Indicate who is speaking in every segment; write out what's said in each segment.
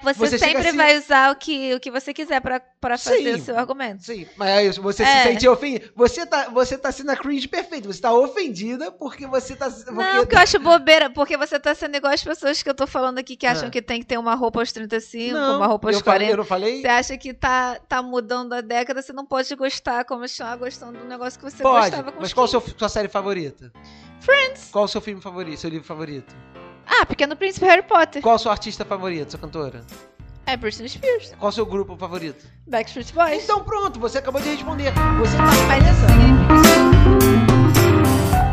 Speaker 1: Você,
Speaker 2: Você
Speaker 1: sempre
Speaker 2: assim-
Speaker 1: vai usar o que, o que você quiser pra, pra fazer
Speaker 2: Sim.
Speaker 1: o seu argumento.
Speaker 2: Sim, mas é você
Speaker 1: É.
Speaker 2: se sente ofendido. Você tá, você tá sendo a cringe perfeita. Você tá ofendida porque você tá. Porque...
Speaker 1: Não, que eu acho bobeira, porque você tá sendo igual as pessoas que eu tô falando aqui que acham
Speaker 2: Ah.
Speaker 1: que tem que ter uma roupa aos 35,
Speaker 2: Não,
Speaker 1: uma roupa aos
Speaker 2: eu, falei,
Speaker 1: 40.
Speaker 2: eu não falei?
Speaker 1: Você acha que tá, tá mudando a década, você não pode gostar, continuar gostando do negócio que você
Speaker 2: Pode,
Speaker 1: gostava com
Speaker 2: mas qual a
Speaker 1: 15.
Speaker 2: sua, sua série favorita?
Speaker 1: Friends.
Speaker 2: Qual o seu filme favorito, seu livro favorito?
Speaker 1: Ah, Pequeno Príncipe Harry Potter.
Speaker 2: Qual a sua artista favorita, sua cantora?
Speaker 1: É Britney Spears.
Speaker 2: Qual o seu grupo favorito?
Speaker 1: Backstreet Boys.
Speaker 2: Então pronto, você acabou de responder. Você tá
Speaker 1: isso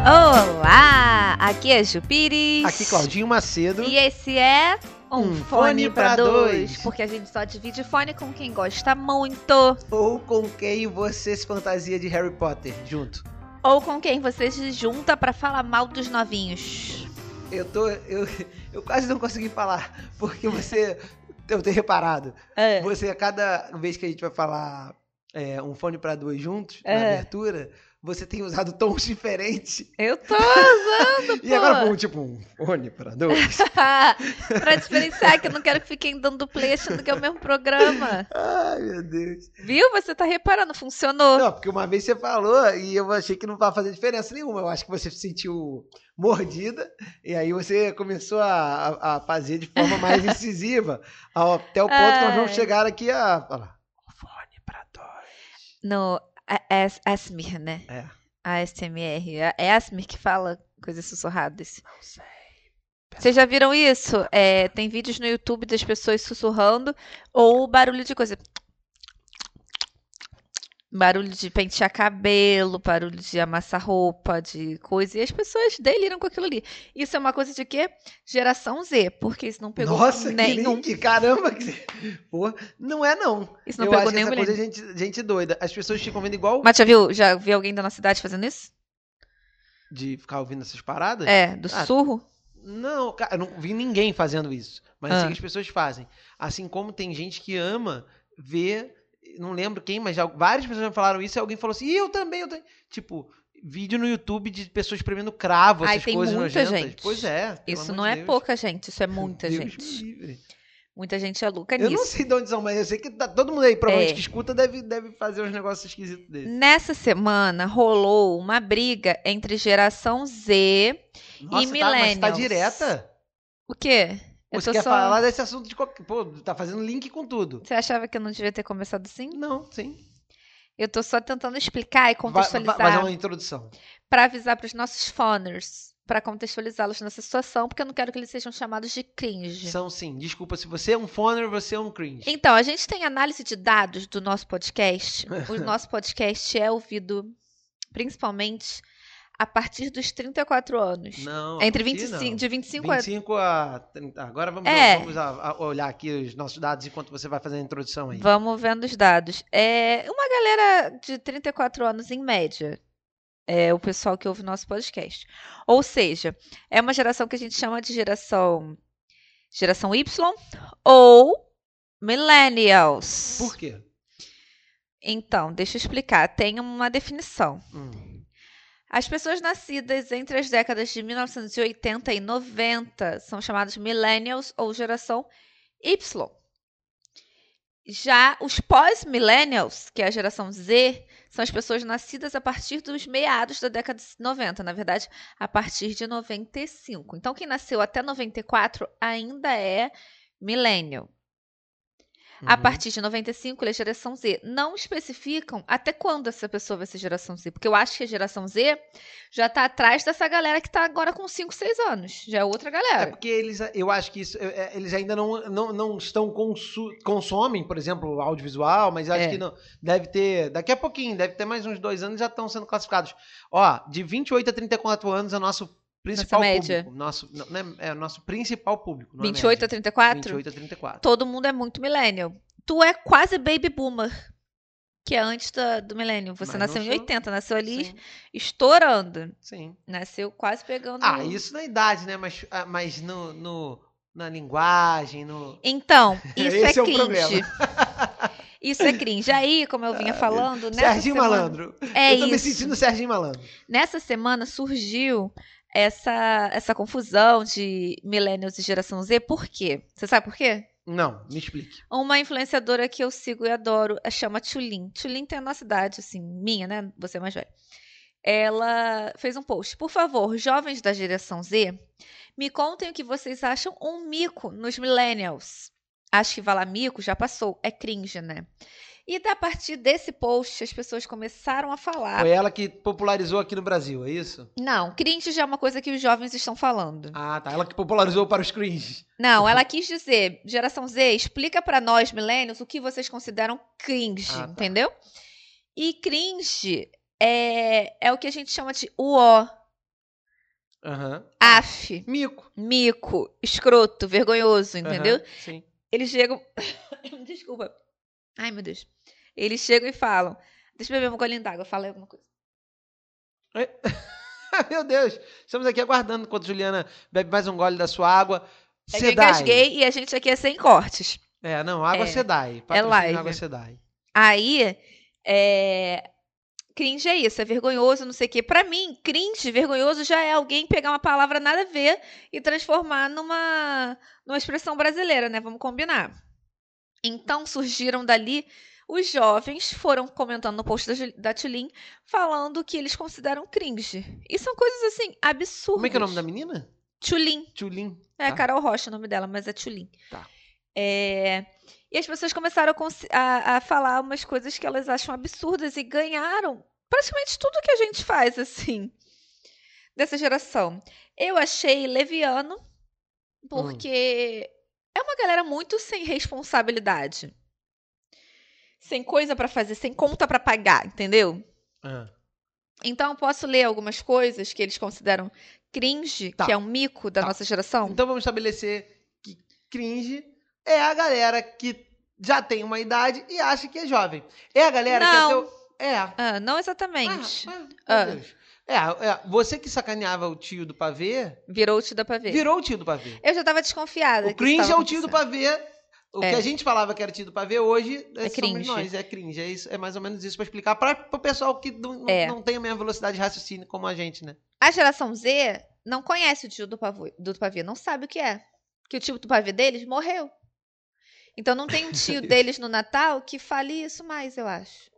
Speaker 1: Olá, aqui é Jupires.
Speaker 2: Aqui, Claudinho Macedo.
Speaker 1: E esse é um,
Speaker 2: Um
Speaker 1: fone, pra dois,
Speaker 2: dois.
Speaker 1: porque a gente só divide fone com quem gosta muito
Speaker 2: Ou com quem você se fantasia de Harry Potter junto.
Speaker 1: ou com quem você se junta pra falar mal dos novinhos.
Speaker 2: Eu tô. Eu, eu quase não consegui falar, porque você. Eu tenho reparado.
Speaker 1: É.
Speaker 2: Você, a cada vez que a gente vai falar é, um fone pra dois juntos, na
Speaker 1: É.
Speaker 2: abertura, você tem usado tons diferentes.
Speaker 1: Eu tô usando,
Speaker 2: E
Speaker 1: pô.
Speaker 2: agora, pô, tipo, um fone pra dois.
Speaker 1: pra diferenciar, que eu não quero que fiquem dando play achando que é o mesmo programa.
Speaker 2: Ai, meu Deus.
Speaker 1: Viu? Você tá reparando, funcionou.
Speaker 2: Não, porque uma vez você falou e eu achei que não vai fazer diferença nenhuma. Eu acho que você se sentiu mordida e aí você começou a, a- a fazer de forma mais incisiva. Até o ponto que nós vamos
Speaker 1: Ai.
Speaker 2: chegar aqui a falar. Fone pra dois.
Speaker 1: No a- As- Asmir, né?
Speaker 2: É.
Speaker 1: A SMR. É- É Asmir que fala coisas sussurradas.
Speaker 2: Não sei.
Speaker 1: Vocês já viram isso? É, tem vídeos no YouTube das pessoas sussurrando ou barulho de coisa. Barulho de pentear cabelo, barulho de amassar roupa, de coisa. E as pessoas deliram com aquilo ali. Isso é uma coisa de quê? Geração Z, porque isso não pegou
Speaker 2: Nossa,
Speaker 1: nenhum.
Speaker 2: que link, caramba. Que... Pô, não é não.
Speaker 1: Isso não
Speaker 2: eu
Speaker 1: pegou
Speaker 2: acho que
Speaker 1: nenhum
Speaker 2: essa coisa é gente, gente doida. As pessoas ficam vendo igual
Speaker 1: Mas já viu, já viu alguém da nossa cidade fazendo isso?
Speaker 2: de ficar ouvindo essas paradas.
Speaker 1: É, do
Speaker 2: Ah,
Speaker 1: sussurro?
Speaker 2: Não, cara, eu não vi ninguém fazendo isso. Mas
Speaker 1: Ah.
Speaker 2: assim que as pessoas fazem. Assim como tem gente que ama ver. Não lembro quem, mas já, várias pessoas já falaram isso e alguém falou assim, e eu também, eu também. Tipo, vídeo no YouTube de pessoas espremendo cravo,
Speaker 1: Ai,
Speaker 2: essas
Speaker 1: tem
Speaker 2: coisas
Speaker 1: muita
Speaker 2: nojentas.
Speaker 1: gente.
Speaker 2: Pois é.
Speaker 1: Isso não
Speaker 2: de
Speaker 1: é
Speaker 2: Deus.
Speaker 1: pouca gente, isso é muita
Speaker 2: Deus
Speaker 1: gente.
Speaker 2: me livre.
Speaker 1: Muita gente é louca
Speaker 2: Eu
Speaker 1: nisso.
Speaker 2: não sei de onde são, mas eu sei que tá- todo mundo aí, provavelmente,
Speaker 1: É.
Speaker 2: que escuta, deve, deve fazer uns negócios esquisitos desses.
Speaker 1: Nessa semana rolou uma briga entre geração Z.
Speaker 2: Nossa, tá, mas tá
Speaker 1: millennials.
Speaker 2: direta?
Speaker 1: O quê? Eu
Speaker 2: Você quer
Speaker 1: só-
Speaker 2: falar desse assunto de qualquer. Pô, tá fazendo link com tudo.
Speaker 1: Você achava que eu não devia ter começado assim?
Speaker 2: Não, sim.
Speaker 1: Eu tô só tentando explicar e contextualizar
Speaker 2: fazer uma introdução.
Speaker 1: pra avisar pros nossos phoners, pra contextualizá-los nessa situação, porque eu não quero que eles sejam chamados de cringe.
Speaker 2: São sim. Desculpa, se você é um foner, você é um cringe.
Speaker 1: Então, a gente tem análise de dados do nosso podcast. O nosso podcast é ouvido principalmente a partir dos 34 anos.
Speaker 2: Não.
Speaker 1: Entre
Speaker 2: aqui
Speaker 1: 25,
Speaker 2: não.
Speaker 1: de 25 a
Speaker 2: 25 a 30. Agora vamos,
Speaker 1: É.
Speaker 2: vamos a- a olhar aqui os nossos dados enquanto você vai fazendo a introdução aí.
Speaker 1: Vamos vendo os dados. É uma galera de 34 anos em média. É o pessoal que ouve nosso podcast. Ou seja, é uma geração que a gente chama de geração geração Y ou millennials.
Speaker 2: Por quê?
Speaker 1: Então, deixa eu explicar. Tem uma definição.
Speaker 2: Hum.
Speaker 1: As pessoas nascidas entre as décadas de 1980 e 90 são chamadas millennials ou geração Y. Já os pós-millennials, que é a geração Z, são as pessoas nascidas a partir dos meados da década de 90, na verdade, a partir de 95. Então, quem nasceu até 94 ainda é millennial. A
Speaker 2: Uhum.
Speaker 1: partir de 95, ele é geração Z. Não especificam até quando essa pessoa vai ser geração Z. Porque eu acho que a geração Z já tá atrás dessa galera que tá agora com 5, 6 anos. Já é outra
Speaker 2: É
Speaker 1: galera.
Speaker 2: porque eles, eu acho que isso, é, é, eles ainda não, não, não estão consu, consomem, por exemplo, audiovisual, mas acho
Speaker 1: É.
Speaker 2: que não, deve ter, daqui a pouquinho, deve ter mais uns dois anos já estão sendo classificados. Ó, de 28 a 34 anos é o nosso principal
Speaker 1: média.
Speaker 2: público. Nosso, não, não é, é o nosso principal público. não é
Speaker 1: 28 a
Speaker 2: média.
Speaker 1: 34?
Speaker 2: 28 a 34.
Speaker 1: Todo mundo é muito millennial. Tu é quase baby boomer. Que é antes da- do milênio. Você
Speaker 2: Mas
Speaker 1: nasceu em
Speaker 2: sou.
Speaker 1: 80, nasceu ali
Speaker 2: Sim,
Speaker 1: estourando.
Speaker 2: sim.
Speaker 1: Nasceu quase pegando.
Speaker 2: Ah, isso na idade, né? Mas, ah, mas no, no- na linguagem, no.
Speaker 1: Então, isso
Speaker 2: Esse
Speaker 1: é
Speaker 2: é o
Speaker 1: cringe.
Speaker 2: problema.
Speaker 1: isso é cringe. Aí, como eu vinha falando, nessa
Speaker 2: Serginho
Speaker 1: semana...
Speaker 2: Malandro.
Speaker 1: É
Speaker 2: eu tô me
Speaker 1: isso.
Speaker 2: sentindo Serginho Malandro.
Speaker 1: Nessa semana surgiu essa, essa confusão de millennials e geração Z. Por quê? Você sabe por quê?
Speaker 2: Não, me explique.
Speaker 1: Uma influenciadora que eu sigo e adoro, chama Tulin. Tulin tem a nossa idade, assim, minha, né? Você é mais velha. Ela fez um post. Por favor, jovens da geração Z, me contem o que vocês acham um mico nos millennials. Acho que falar mico já passou, é cringe, né? E a partir desse post, as pessoas começaram a falar.
Speaker 2: Foi ela que popularizou aqui no Brasil, é isso?
Speaker 1: Não, cringe já é uma coisa que os jovens estão falando.
Speaker 2: Ah, tá. Ela que popularizou para os cringe.
Speaker 1: Não, ela quis dizer, geração Z, explica para nós, millennials, o que vocês consideram cringe,
Speaker 2: Ah, tá.
Speaker 1: entendeu? E cringe é, é o que a gente chama de uó,
Speaker 2: Aham.
Speaker 1: af,
Speaker 2: Mico.
Speaker 1: mico, escroto, vergonhoso, entendeu?
Speaker 2: Aham, Sim.
Speaker 1: Eles chegam. Desculpa. Ai, meu Deus. Eles chegam e falam. Deixa eu beber um golinho d'água, fala aí alguma coisa.
Speaker 2: Meu Deus. Estamos aqui aguardando enquanto Juliana bebe mais um gole da sua água.
Speaker 1: É que eu engasguei e a gente aqui é sem cortes.
Speaker 2: É, não, água
Speaker 1: É.
Speaker 2: Sedai.
Speaker 1: É live.
Speaker 2: Água Sedai.
Speaker 1: Aí, é... cringe é isso, é vergonhoso, não sei o quê. Pra mim, cringe, vergonhoso, já é alguém pegar uma palavra nada a ver e transformar numa, numa expressão brasileira, né? Vamos combinar. Então, surgiram dali os jovens, foram comentando no post da, da Tulin, falando que eles consideram cringe. E são coisas, assim, absurdas.
Speaker 2: Como é que é o nome da menina?
Speaker 1: Tulin.
Speaker 2: Tulin.
Speaker 1: É
Speaker 2: Tá.
Speaker 1: Carol Rocha o nome dela, mas é Tulin.
Speaker 2: Tá.
Speaker 1: É, E as pessoas começaram a, a- a falar umas coisas que elas acham absurdas e ganharam praticamente tudo que a gente faz, assim, dessa geração. Eu achei leviano, porque é uma galera muito sem responsabilidade. Sem coisa pra fazer, sem conta pra pagar, entendeu?
Speaker 2: Ah.
Speaker 1: Então eu posso ler algumas coisas que eles consideram cringe,
Speaker 2: Tá.
Speaker 1: que é um mico da
Speaker 2: Tá.
Speaker 1: nossa geração.
Speaker 2: Então vamos estabelecer que cringe é a galera que já tem uma idade e acha que é jovem. É a galera
Speaker 1: Não.
Speaker 2: que é teu... É.
Speaker 1: Ah, não exatamente.
Speaker 2: Ah, meu
Speaker 1: Ah.
Speaker 2: Deus. É, é, você que sacaneava o tio do pavê,
Speaker 1: Virou o tio da pavê.
Speaker 2: virou o tio do pavê.
Speaker 1: Eu já tava desconfiada.
Speaker 2: O cringe é o tio do pavê. O
Speaker 1: É.
Speaker 2: que a gente falava que era tio do pavê hoje é,
Speaker 1: É
Speaker 2: somos
Speaker 1: cringe.
Speaker 2: nós, é cringe. É, isso, é mais ou menos isso pra explicar para o pessoal que não, não-
Speaker 1: É.
Speaker 2: não tem a mesma velocidade de raciocínio como a gente, né?
Speaker 1: A geração Z não conhece o tio do pavê, do pavê, não sabe o que é. Que o tio do pavê deles morreu. Então não tem um tio deles no Natal que fale isso mais, eu acho.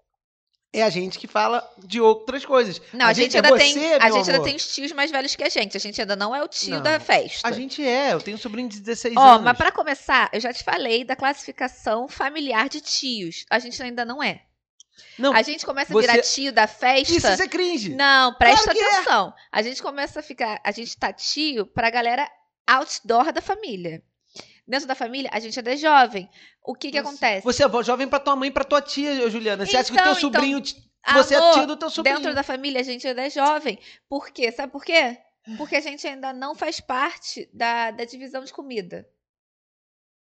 Speaker 2: É a gente que fala de outras coisas.
Speaker 1: Não, a, gente,
Speaker 2: é
Speaker 1: ainda tem,
Speaker 2: você,
Speaker 1: a
Speaker 2: meu
Speaker 1: gente ainda
Speaker 2: amor.
Speaker 1: tem os tios mais velhos que a gente. A gente ainda não é o tio
Speaker 2: Não.
Speaker 1: da festa.
Speaker 2: A gente é, eu tenho um sobrinho de 16
Speaker 1: Ó,
Speaker 2: anos.
Speaker 1: mas pra começar, eu já te falei da classificação familiar de tios. A gente ainda não é.
Speaker 2: Não,
Speaker 1: A gente começa a
Speaker 2: você-
Speaker 1: virar tio da festa.
Speaker 2: isso é cringe.
Speaker 1: Não, presta
Speaker 2: Claro é.
Speaker 1: atenção. A gente começa a ficar. A gente tá tio pra galera outdoor da família. Dentro da família, a gente ainda é jovem. O que que
Speaker 2: Você-
Speaker 1: acontece?
Speaker 2: Você é avó jovem pra tua mãe e pra tua tia, Juliana. Você acha que o
Speaker 1: Então,
Speaker 2: teu sobrinho. ti-
Speaker 1: Amor,
Speaker 2: você é tio do teu sobrinho.
Speaker 1: Dentro da família, a gente ainda é jovem. Por quê? Sabe por quê? Porque a gente ainda não faz parte da, da divisão de comida.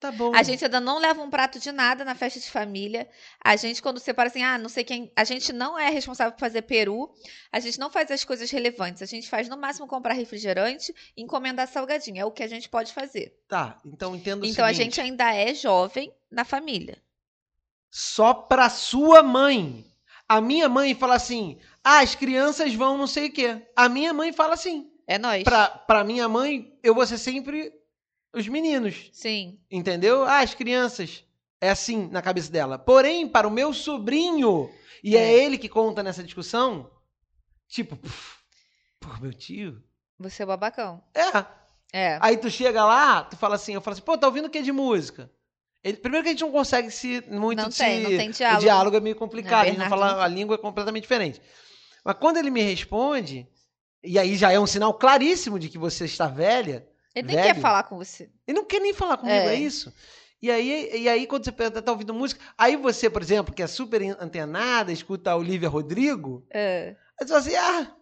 Speaker 2: Tá bom.
Speaker 1: A gente ainda não leva um prato de nada na festa de família. A gente, quando separa assim, ah, não sei quem. A gente não é responsável por fazer peru. A gente não faz as coisas relevantes. A gente faz no máximo comprar refrigerante e encomendar salgadinho. É o que a gente pode fazer.
Speaker 2: Tá, então entendo
Speaker 1: então a
Speaker 2: seguinte.
Speaker 1: gente ainda é jovem na família.
Speaker 2: Só pra sua mãe. A minha mãe fala assim: ah, as crianças vão não sei o quê. A minha mãe fala assim.
Speaker 1: É nós.
Speaker 2: Pra, pra minha mãe, eu vou ser sempre os meninos.
Speaker 1: Sim.
Speaker 2: Entendeu? Ah, as crianças. É assim na cabeça dela. Porém, para o meu sobrinho, e é,
Speaker 1: É.
Speaker 2: ele que conta nessa discussão, tipo, pô, meu tio.
Speaker 1: Você é babacão.
Speaker 2: É.
Speaker 1: É.
Speaker 2: Aí tu chega lá, tu fala assim, eu falo assim, pô, tá ouvindo o que de música? Ele, primeiro que a gente não consegue se muito
Speaker 1: Não
Speaker 2: se,
Speaker 1: tem, não tem
Speaker 2: O
Speaker 1: diálogo.
Speaker 2: diálogo é meio complicado, a gente não fala
Speaker 1: não-
Speaker 2: a língua é completamente diferente. Mas quando ele me responde, e aí já é um sinal claríssimo de que você está velha,
Speaker 1: Ele nem
Speaker 2: velho.
Speaker 1: quer falar com você.
Speaker 2: ele não quer nem falar comigo, é,
Speaker 1: É.
Speaker 2: isso. E aí, e aí, quando você pergunta, tá ouvindo música, aí você, por exemplo, que é super antenada, escuta a Olivia Rodrigo,
Speaker 1: É.
Speaker 2: aí você fala assim, ah,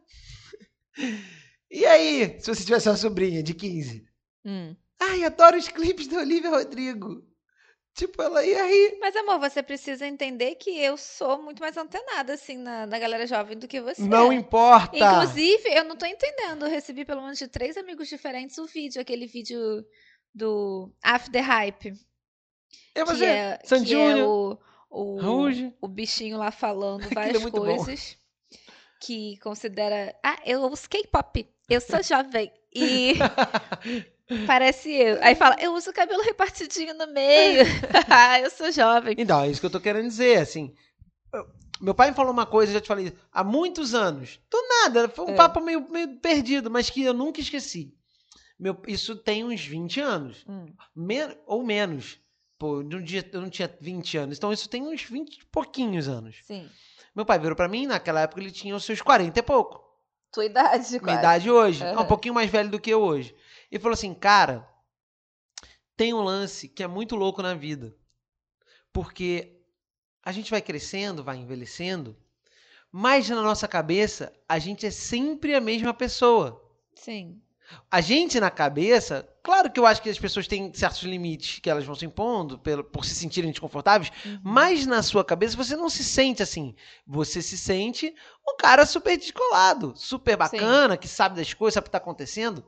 Speaker 2: e aí, se você tivesse uma sobrinha de 15?
Speaker 1: Hum.
Speaker 2: Ai, adoro os clipes da Olivia Rodrigo. Tipo, ela ia rir.
Speaker 1: Mas, amor, você precisa entender que eu sou muito mais antenada, assim, na, na galera jovem do que você.
Speaker 2: Não
Speaker 1: é.
Speaker 2: importa.
Speaker 1: Inclusive, eu não tô entendendo. Eu recebi pelo menos de três amigos diferentes o vídeo, aquele vídeo do After Hype.
Speaker 2: é
Speaker 1: que
Speaker 2: você,
Speaker 1: é,
Speaker 2: Sandy
Speaker 1: que é o, o, o bichinho lá falando
Speaker 2: é
Speaker 1: várias
Speaker 2: bom.
Speaker 1: coisas que considera. Ah, eu ouço K-pop. Eu sou jovem. E Parece eu. Aí fala, eu uso o cabelo repartidinho no meio. eu sou jovem.
Speaker 2: Então, é isso que eu tô querendo dizer, assim. eu- Meu pai me falou uma coisa, eu já te falei, há muitos anos. Do nada, foi um
Speaker 1: É.
Speaker 2: papo meio, meio perdido, mas que eu nunca esqueci. Meu, isso tem uns 20 anos.
Speaker 1: Hum,
Speaker 2: Men- ou menos. Pô, no dia, eu não tinha 20 anos. Então isso tem uns 20 e pouquinhos anos.
Speaker 1: sim.
Speaker 2: Meu pai virou pra mim, naquela época ele tinha os seus 40 e pouco.
Speaker 1: Tua idade,
Speaker 2: Minha
Speaker 1: quase.
Speaker 2: idade hoje.
Speaker 1: Aham.
Speaker 2: Um pouquinho mais velho do que eu hoje. E falou assim, cara, tem um lance que é muito louco na vida. Porque a gente vai crescendo, vai envelhecendo, mas na nossa cabeça a gente é sempre a mesma pessoa.
Speaker 1: Sim.
Speaker 2: A gente na cabeça, claro que eu acho que as pessoas têm certos limites que elas vão se impondo por se sentirem desconfortáveis,
Speaker 1: Uhum.
Speaker 2: mas na sua cabeça você não se sente assim. Você se sente um cara super descolado, super bacana, que sabe das coisas, sabe o que está acontecendo.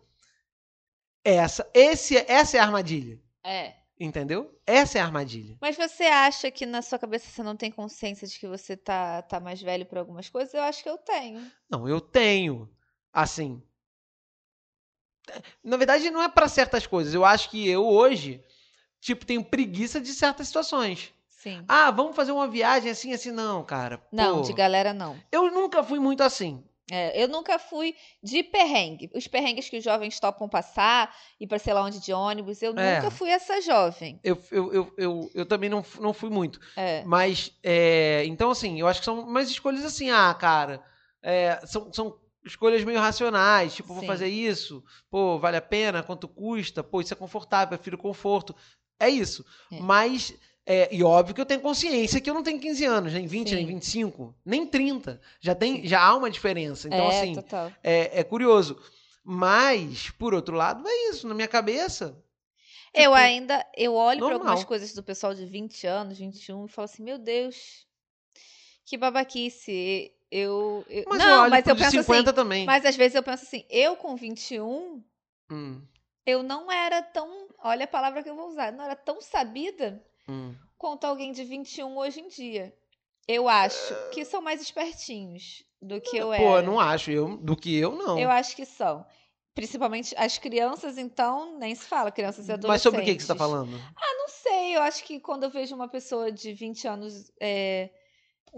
Speaker 2: Essa, esse, essa é a armadilha,
Speaker 1: É.
Speaker 2: entendeu? Essa é a armadilha.
Speaker 1: Mas você acha que na sua cabeça você não tem consciência de que você tá, tá mais velho por algumas coisas? Eu acho que eu tenho.
Speaker 2: Não, eu tenho, assim. Na verdade, não é para certas coisas. Eu acho que eu hoje, tipo, tenho preguiça de certas situações.
Speaker 1: Sim.
Speaker 2: Ah, vamos fazer uma viagem assim, assim, não, cara.
Speaker 1: Não,
Speaker 2: Pô,
Speaker 1: de galera não.
Speaker 2: Eu nunca fui muito assim.
Speaker 1: É, eu nunca fui de perrengue. Os perrengues que os jovens topam passar, ir pra sei lá onde de ônibus, eu
Speaker 2: É.
Speaker 1: nunca fui essa jovem.
Speaker 2: Eu, eu, eu, eu, eu também não, não fui muito.
Speaker 1: É.
Speaker 2: Mas, é, então, assim, eu acho que são umas escolhas assim, ah, cara, é, são, são escolhas meio racionais, tipo, vou
Speaker 1: Sim.
Speaker 2: fazer isso, pô, vale a pena, quanto custa, pô, isso é confortável, prefiro conforto. É isso.
Speaker 1: É.
Speaker 2: Mas, é, e óbvio que eu tenho consciência que eu não tenho 15 anos, nem 20,
Speaker 1: Sim.
Speaker 2: nem 25, nem 30. Já, tem, já há uma diferença. Então,
Speaker 1: é,
Speaker 2: assim, é, é curioso. Mas, por outro lado, é isso, na minha cabeça.
Speaker 1: Eu
Speaker 2: tipo,
Speaker 1: ainda, eu olho
Speaker 2: normal.
Speaker 1: algumas coisas do pessoal de 20 anos, 21 e falo assim, meu Deus, que babaquice. Eu, eu-
Speaker 2: Mas eu
Speaker 1: não,
Speaker 2: olho
Speaker 1: mas eu penso
Speaker 2: 50
Speaker 1: assim,
Speaker 2: também.
Speaker 1: mas às vezes eu penso assim, eu com 21,
Speaker 2: Hum,
Speaker 1: eu não era tão, olha a palavra que eu vou usar, não era tão sabida
Speaker 2: hum.
Speaker 1: quanto alguém de 21 hoje em dia. Eu acho que são mais espertinhos do que eu
Speaker 2: Pô,
Speaker 1: era.
Speaker 2: eu não acho. Eu, do que eu, não.
Speaker 1: Eu acho que são. Principalmente as crianças, então, nem se fala, crianças e adolescentes.
Speaker 2: Mas sobre o que, que você tá falando?
Speaker 1: Não sei, eu acho que quando eu vejo uma pessoa de 20 anos é,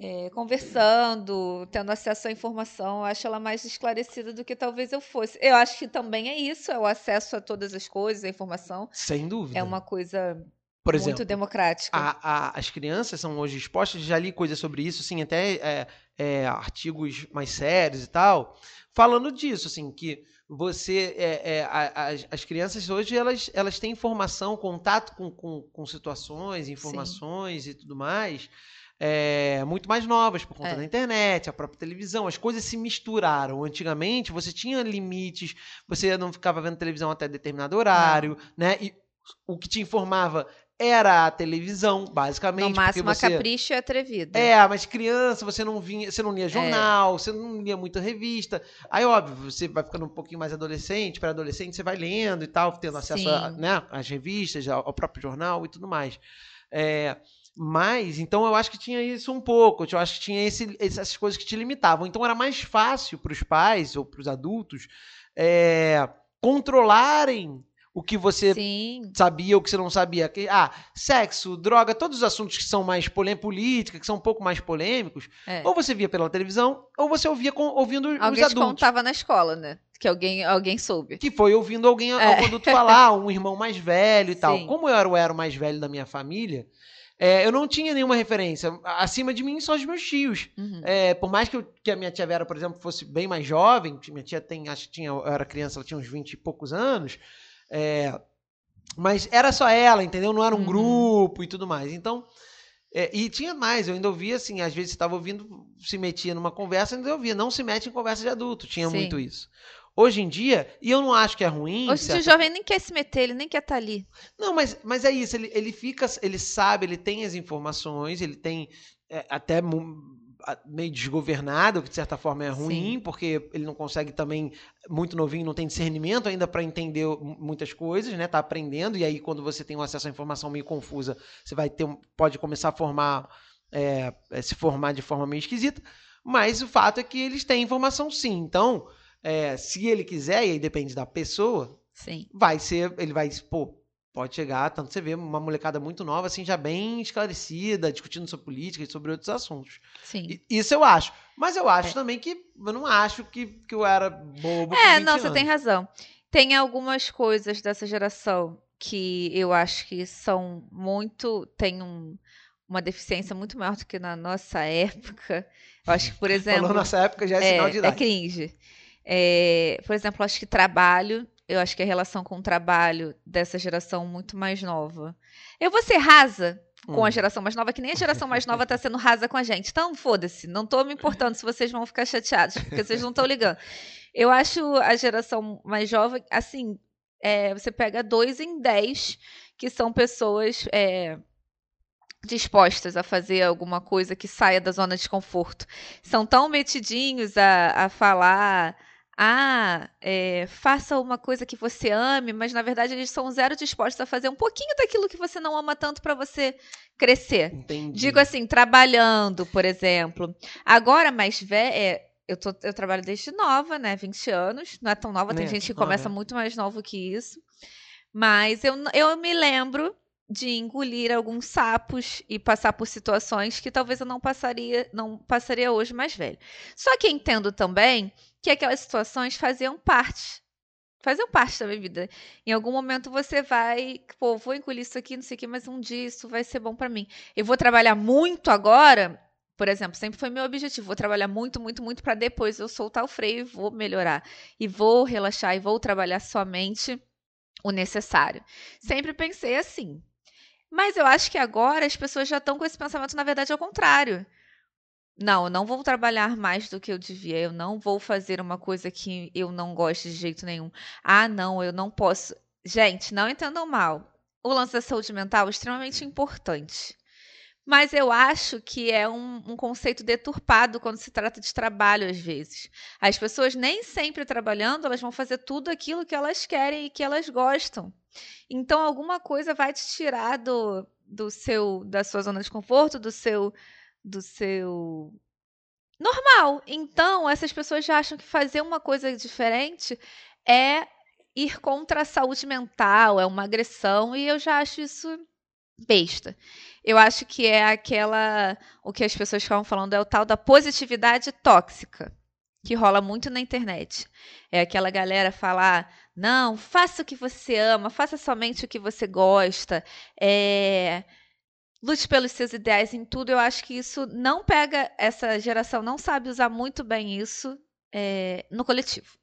Speaker 1: é, conversando, tendo acesso à informação, eu acho ela mais esclarecida do que talvez eu fosse. Eu acho que também é isso, é o acesso a todas as coisas, a informação.
Speaker 2: Sem dúvida.
Speaker 1: É uma coisa
Speaker 2: Por
Speaker 1: muito
Speaker 2: exemplo,
Speaker 1: democrática.
Speaker 2: a- a- as crianças são hoje expostas, já li coisas sobre isso, assim, até é, é, artigos mais sérios e tal, falando disso, assim, que você, é, é, a- as, as crianças hoje, elas, elas têm informação, contato com, com, com situações, informações e tudo mais, é, muito mais novas por conta
Speaker 1: É.
Speaker 2: da internet, a própria televisão, as coisas se misturaram. Antigamente, você tinha limites, você não ficava vendo televisão até determinado horário, né? E o que te informava era a televisão, basicamente.
Speaker 1: no máximo,
Speaker 2: porque
Speaker 1: a
Speaker 2: você...
Speaker 1: capricho e atrevida.
Speaker 2: É, mas criança, você não vinha, você não lia jornal, você não lia muita revista. Aí, óbvio, você vai ficando um pouquinho mais adolescente, para adolescente, você vai lendo e tal, tendo acesso a, né, às revistas, ao ao próprio jornal e tudo mais. É, mas, então eu acho que tinha isso um pouco, eu acho que tinha esse- essas coisas que te limitavam. Então era mais fácil para os pais ou para os adultos é, controlarem o que você
Speaker 1: Sim,
Speaker 2: sabia ou que você não sabia. Que, ah, sexo, droga, todos os assuntos que são mais polêmicos, política, que são um pouco mais polêmicos,
Speaker 1: é.
Speaker 2: ou você via pela televisão, ou você ouvia com- ouvindo os
Speaker 1: Alguém te
Speaker 2: adultos.
Speaker 1: contava na escola, né? Que alguém, alguém soube.
Speaker 2: Que foi ouvindo alguém,
Speaker 1: É.
Speaker 2: algum adulto falar, um irmão mais velho e tal.
Speaker 1: Sim.
Speaker 2: Como eu era, eu era o mais velho da minha família, é, eu não tinha nenhuma referência. Acima de mim, só os meus tios.
Speaker 1: Uhum.
Speaker 2: É, por mais que, eu- que a minha tia Vera, por exemplo, fosse bem mais jovem, minha tia tem, acho que tinha, eu era criança, ela tinha uns 20 e poucos anos, é, mas era só ela, entendeu? Não era um
Speaker 1: Uhum.
Speaker 2: grupo e tudo mais. Então, é, e tinha mais, eu ainda ouvia assim, às vezes estava ouvindo, se metia numa conversa, ainda ouvia, não se mete em conversa de adulto, tinha
Speaker 1: Sim.
Speaker 2: muito isso. Hoje em dia, e eu não acho que é ruim.
Speaker 1: Hoje em dia o jovem nem quer se meter, ele nem quer estar ali.
Speaker 2: não, mas, mas é isso, ele, ele fica, ele sabe, ele tem as informações, ele tem é, até meio desgovernado, que de certa forma é ruim,
Speaker 1: Sim.
Speaker 2: porque ele não consegue também, muito novinho, não tem discernimento ainda para entender mu- muitas coisas, né? Tá aprendendo, e aí quando você tem um acesso à informação meio confusa, você vai ter, pode começar a formar, é, é, se formar de forma meio esquisita, mas o fato é que eles têm informação sim, então, é, se ele quiser, e aí depende da pessoa,
Speaker 1: Sim.
Speaker 2: vai ser, ele vai, pô, pode chegar, tanto você vê uma molecada muito nova, assim, já bem esclarecida, discutindo sobre política e sobre outros assuntos.
Speaker 1: Sim.
Speaker 2: E- Isso eu acho. Mas eu acho
Speaker 1: É.
Speaker 2: também que eu não acho que, que eu era bobo.
Speaker 1: É,
Speaker 2: 20
Speaker 1: não, você tem
Speaker 2: anos.
Speaker 1: razão. Tem algumas coisas dessa geração que eu acho que são muito. tem um- uma deficiência muito maior do que na nossa época. Eu acho que, por exemplo.
Speaker 2: Falou nossa época já é, sinal de
Speaker 1: É, é
Speaker 2: idade.
Speaker 1: cringe. É, por exemplo, acho que trabalho, eu acho que a relação com o trabalho dessa geração muito mais nova. Eu vou ser rasa com a
Speaker 2: Hum.
Speaker 1: geração mais nova, que nem a geração mais nova tá sendo rasa com a gente. Então, foda-se, não tô me importando se vocês vão ficar chateados, porque vocês não estão ligando. Eu acho a geração mais jovem, assim, é, você pega dois em dez que são pessoas é, dispostas a fazer alguma coisa que saia da zona de conforto. São tão metidinhos a, a falar. Ah, é, faça uma coisa que você ame, mas na verdade eles são zero dispostos a fazer um pouquinho daquilo que você não ama tanto para você crescer.
Speaker 2: Entendi.
Speaker 1: Digo assim, trabalhando, por exemplo. Agora, mais velha, eu, tô- eu trabalho desde nova, né? 20 anos. Não é tão nova, tem
Speaker 2: É,
Speaker 1: gente que
Speaker 2: nova,
Speaker 1: começa
Speaker 2: é.
Speaker 1: muito mais novo que isso. Mas eu, eu me lembro de engolir alguns sapos e passar por situações que talvez eu não passaria, não passaria hoje mais velho. Só que entendo também que aquelas situações faziam parte. Faziam parte da minha vida. Em algum momento você vai, pô, vou engolir isso aqui, não sei o que, mas um dia isso vai ser bom pra mim. Eu vou trabalhar muito agora, por exemplo, sempre foi meu objetivo. Vou trabalhar muito, muito, muito pra depois eu soltar o freio e vou melhorar. E vou relaxar e vou trabalhar somente o necessário. Sempre pensei assim. Mas eu acho que agora as pessoas já estão com esse pensamento, na verdade, ao contrário. Não, eu não vou trabalhar mais do que eu devia. Eu não vou fazer uma coisa que eu não gosto de jeito nenhum. Ah, não, eu não posso. Gente, não entendam mal. O lance da saúde mental é extremamente importante. Mas eu acho que é um, um conceito deturpado quando se trata de trabalho, às vezes. As pessoas nem sempre trabalhando, elas vão fazer tudo aquilo que elas querem e que elas gostam. Então, alguma coisa vai te tirar do, do seu, da sua zona de conforto, do seu, do seu normal. Então, essas pessoas já acham que fazer uma coisa diferente é ir contra a saúde mental, é uma agressão, e eu já acho isso besta. Eu acho que é aquela. O que as pessoas estavam falando é o tal da positividade tóxica, que rola muito na internet. É aquela galera falar: não, faça o que você ama, faça somente o que você gosta, é, lute pelos seus ideais em tudo. Eu acho que isso não pega, essa geração não sabe usar muito bem isso é, no coletivo.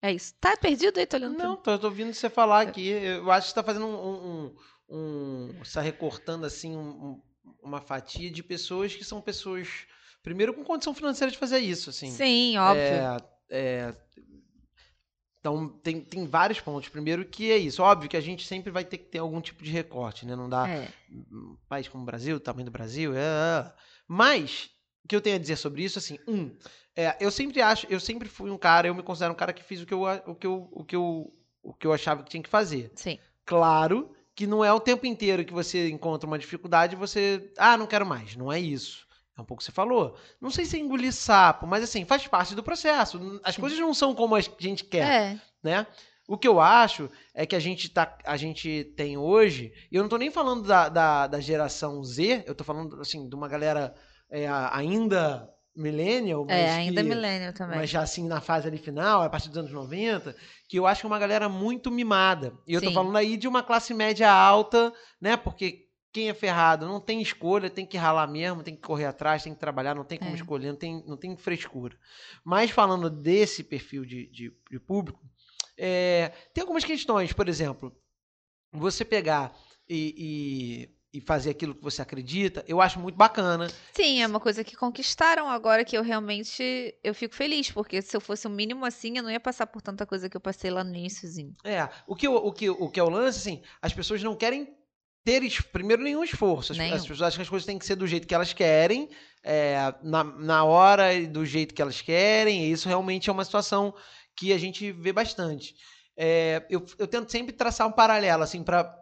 Speaker 1: É isso. Tá perdido aí, tô olhando
Speaker 2: Não, tô, tô ouvindo você falar aqui. Eu acho que você tá fazendo um. um, um, você tá recortando assim um- uma fatia de pessoas que são pessoas. Primeiro com condição financeira de fazer isso, assim.
Speaker 1: Sim, óbvio.
Speaker 2: É, é, então, tem, tem vários pontos. Primeiro que é isso. Óbvio que a gente sempre vai ter que ter algum tipo de recorte, né? Não dá.
Speaker 1: É.
Speaker 2: Um país como o Brasil, tamanho do Brasil. é, é. Mas, o que eu tenho a dizer sobre isso, assim, um, é, eu sempre acho, eu sempre fui um cara, eu me considero um cara que fiz o que eu, o que eu, o que eu, o que eu achava que tinha que fazer.
Speaker 1: Sim.
Speaker 2: Claro que não é o tempo inteiro que você encontra uma dificuldade e você, ah, não quero mais. Não é isso. É um pouco o que você falou. Não sei se é engolir sapo, mas assim, faz parte do processo. As coisas não são como a gente quer
Speaker 1: É.
Speaker 2: né? O que eu acho é que a gente, tá, a gente tem hoje, e eu não tô nem falando da, da, da geração Z, eu tô falando, assim, de uma galera é, ainda millennial, mas
Speaker 1: É, ainda
Speaker 2: que-
Speaker 1: milênio também.
Speaker 2: mas já assim na fase ali final, a partir dos anos 90, que eu acho que é uma galera muito mimada. E eu tô
Speaker 1: Sim.
Speaker 2: falando aí de uma classe média alta, né? Porque quem é ferrado não tem escolha, tem que ralar mesmo, tem que correr atrás, tem que trabalhar, não tem como
Speaker 1: É.
Speaker 2: escolher, não tem, não tem frescura. Mas falando desse perfil de, de, de público, é, tem algumas questões, por exemplo, você pegar e, e, e fazer aquilo que você acredita, eu acho muito bacana.
Speaker 1: Sim, é uma coisa que conquistaram agora que eu realmente eu fico feliz, porque se eu fosse o mínimo assim, eu não ia passar por tanta coisa que eu passei lá no iníciozinho.
Speaker 2: É, o que, o, que, o que é o lance, assim, as pessoas não querem ter, primeiro, nenhum esforço. As,
Speaker 1: Nenhum.
Speaker 2: as pessoas acham que as coisas têm que ser do jeito que elas querem, é, na, na hora e do jeito que elas querem, e isso realmente é uma situação que a gente vê bastante. É, eu, eu tento sempre traçar um paralelo, assim, para